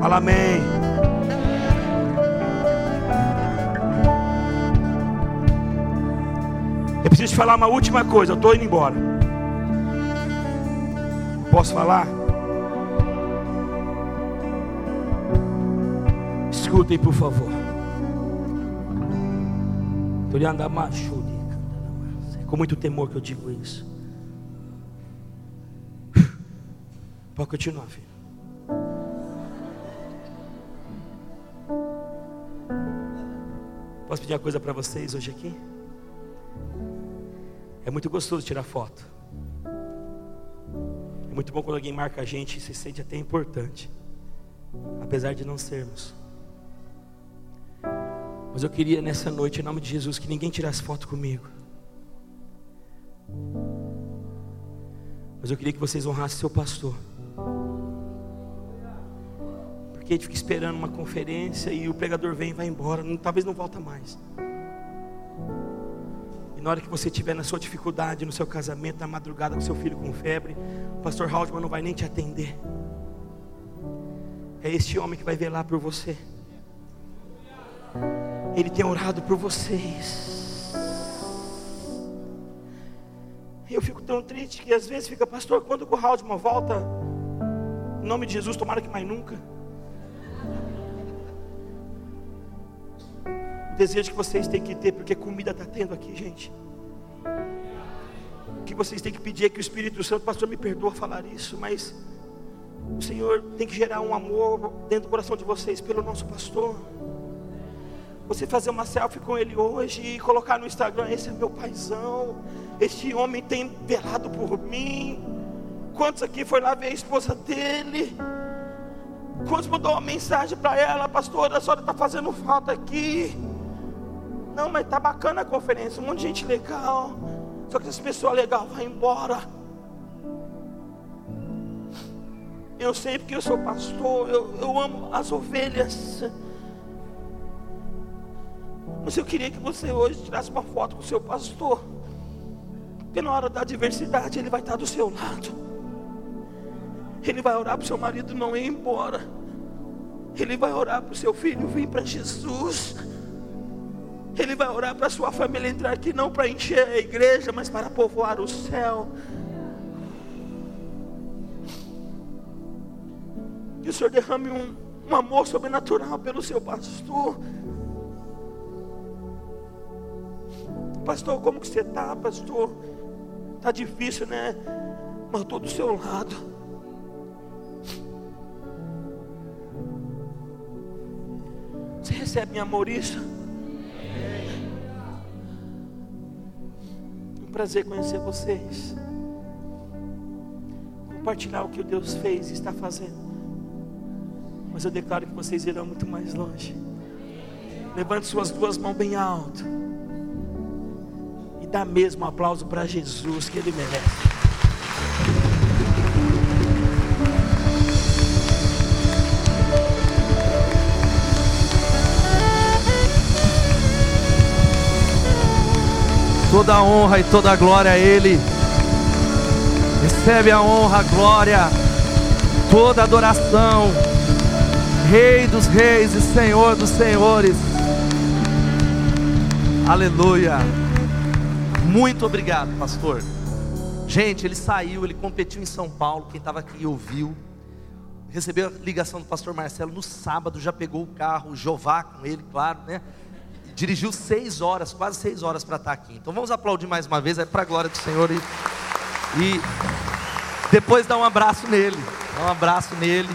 Fala amém. Eu preciso falar uma última coisa. Eu estou indo embora. Posso falar? Escutem, por favor. Com muito temor que eu digo isso. Pode continuar, filho. Posso pedir uma coisa para vocês hoje aqui? É muito gostoso tirar foto. É muito bom quando alguém marca a gente e se sente até importante, apesar de não sermos. Mas eu queria nessa noite, em nome de Jesus, que ninguém tirasse foto comigo. Mas eu queria que vocês honrassem seu pastor. Porque a gente fica esperando uma conferência e o pregador vem e vai embora, não, talvez não volta mais. E na hora que você estiver na sua dificuldade, no seu casamento, na madrugada com seu filho com febre, o pastor Haldeman não vai nem te atender. É este homem que vai velar por você. Ele tem orado por vocês. Eu fico tão triste que às vezes fica, pastor, quando o Haldeman volta, em nome de Jesus, tomara que mais nunca. O desejo que vocês têm que ter, porque comida está tendo aqui, gente. O que vocês têm que pedir é que o Espírito Santo, pastor, me perdoa falar isso, mas o Senhor tem que gerar um amor dentro do coração de vocês pelo nosso pastor. Você fazer uma selfie com ele hoje e colocar no Instagram: esse é meu paizão, este homem tem velado por mim. Quantos aqui foi lá ver a esposa dele? Quantos mandou uma mensagem para ela, pastora, a senhora está fazendo falta aqui. Não, mas tá bacana a conferência, um monte de gente legal. Só que essa pessoa legal vai embora. Eu sei porque eu sou pastor, eu, eu amo as ovelhas. Mas eu queria que você hoje tirasse uma foto com o seu pastor. Porque na hora da adversidade ele vai estar do seu lado. Ele vai orar para o seu marido não ir embora. Ele vai orar para o seu filho vir para Jesus. Ele vai orar para a sua família entrar aqui não para encher a igreja, mas para povoar o céu. Que o Senhor derrame um, um amor sobrenatural pelo seu pastor. Pastor, como que você está, pastor? Está difícil, né? Mas estou do seu lado. Você recebe amor isso? Um prazer conhecer vocês. Compartilhar o que Deus fez e está fazendo. Mas eu declaro que vocês irão muito mais longe. Levante suas duas mãos bem alto. E dá mesmo um aplauso para Jesus que Ele merece. Toda a honra e toda a glória a Ele. Recebe a honra, a glória, toda a adoração. Rei dos reis e Senhor dos senhores. Aleluia. Muito obrigado, pastor. Gente, ele saiu, ele competiu em São Paulo. Quem estava aqui ouviu. Recebeu a ligação do pastor Marcelo no sábado, já pegou o carro, Jová com ele, claro, né? Dirigiu seis horas, quase seis horas para estar aqui. Então vamos aplaudir mais uma vez, é para a glória do Senhor e, e depois dar um abraço nele, dar um abraço nele.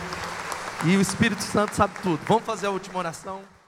E o Espírito Santo sabe tudo. Vamos fazer a última oração.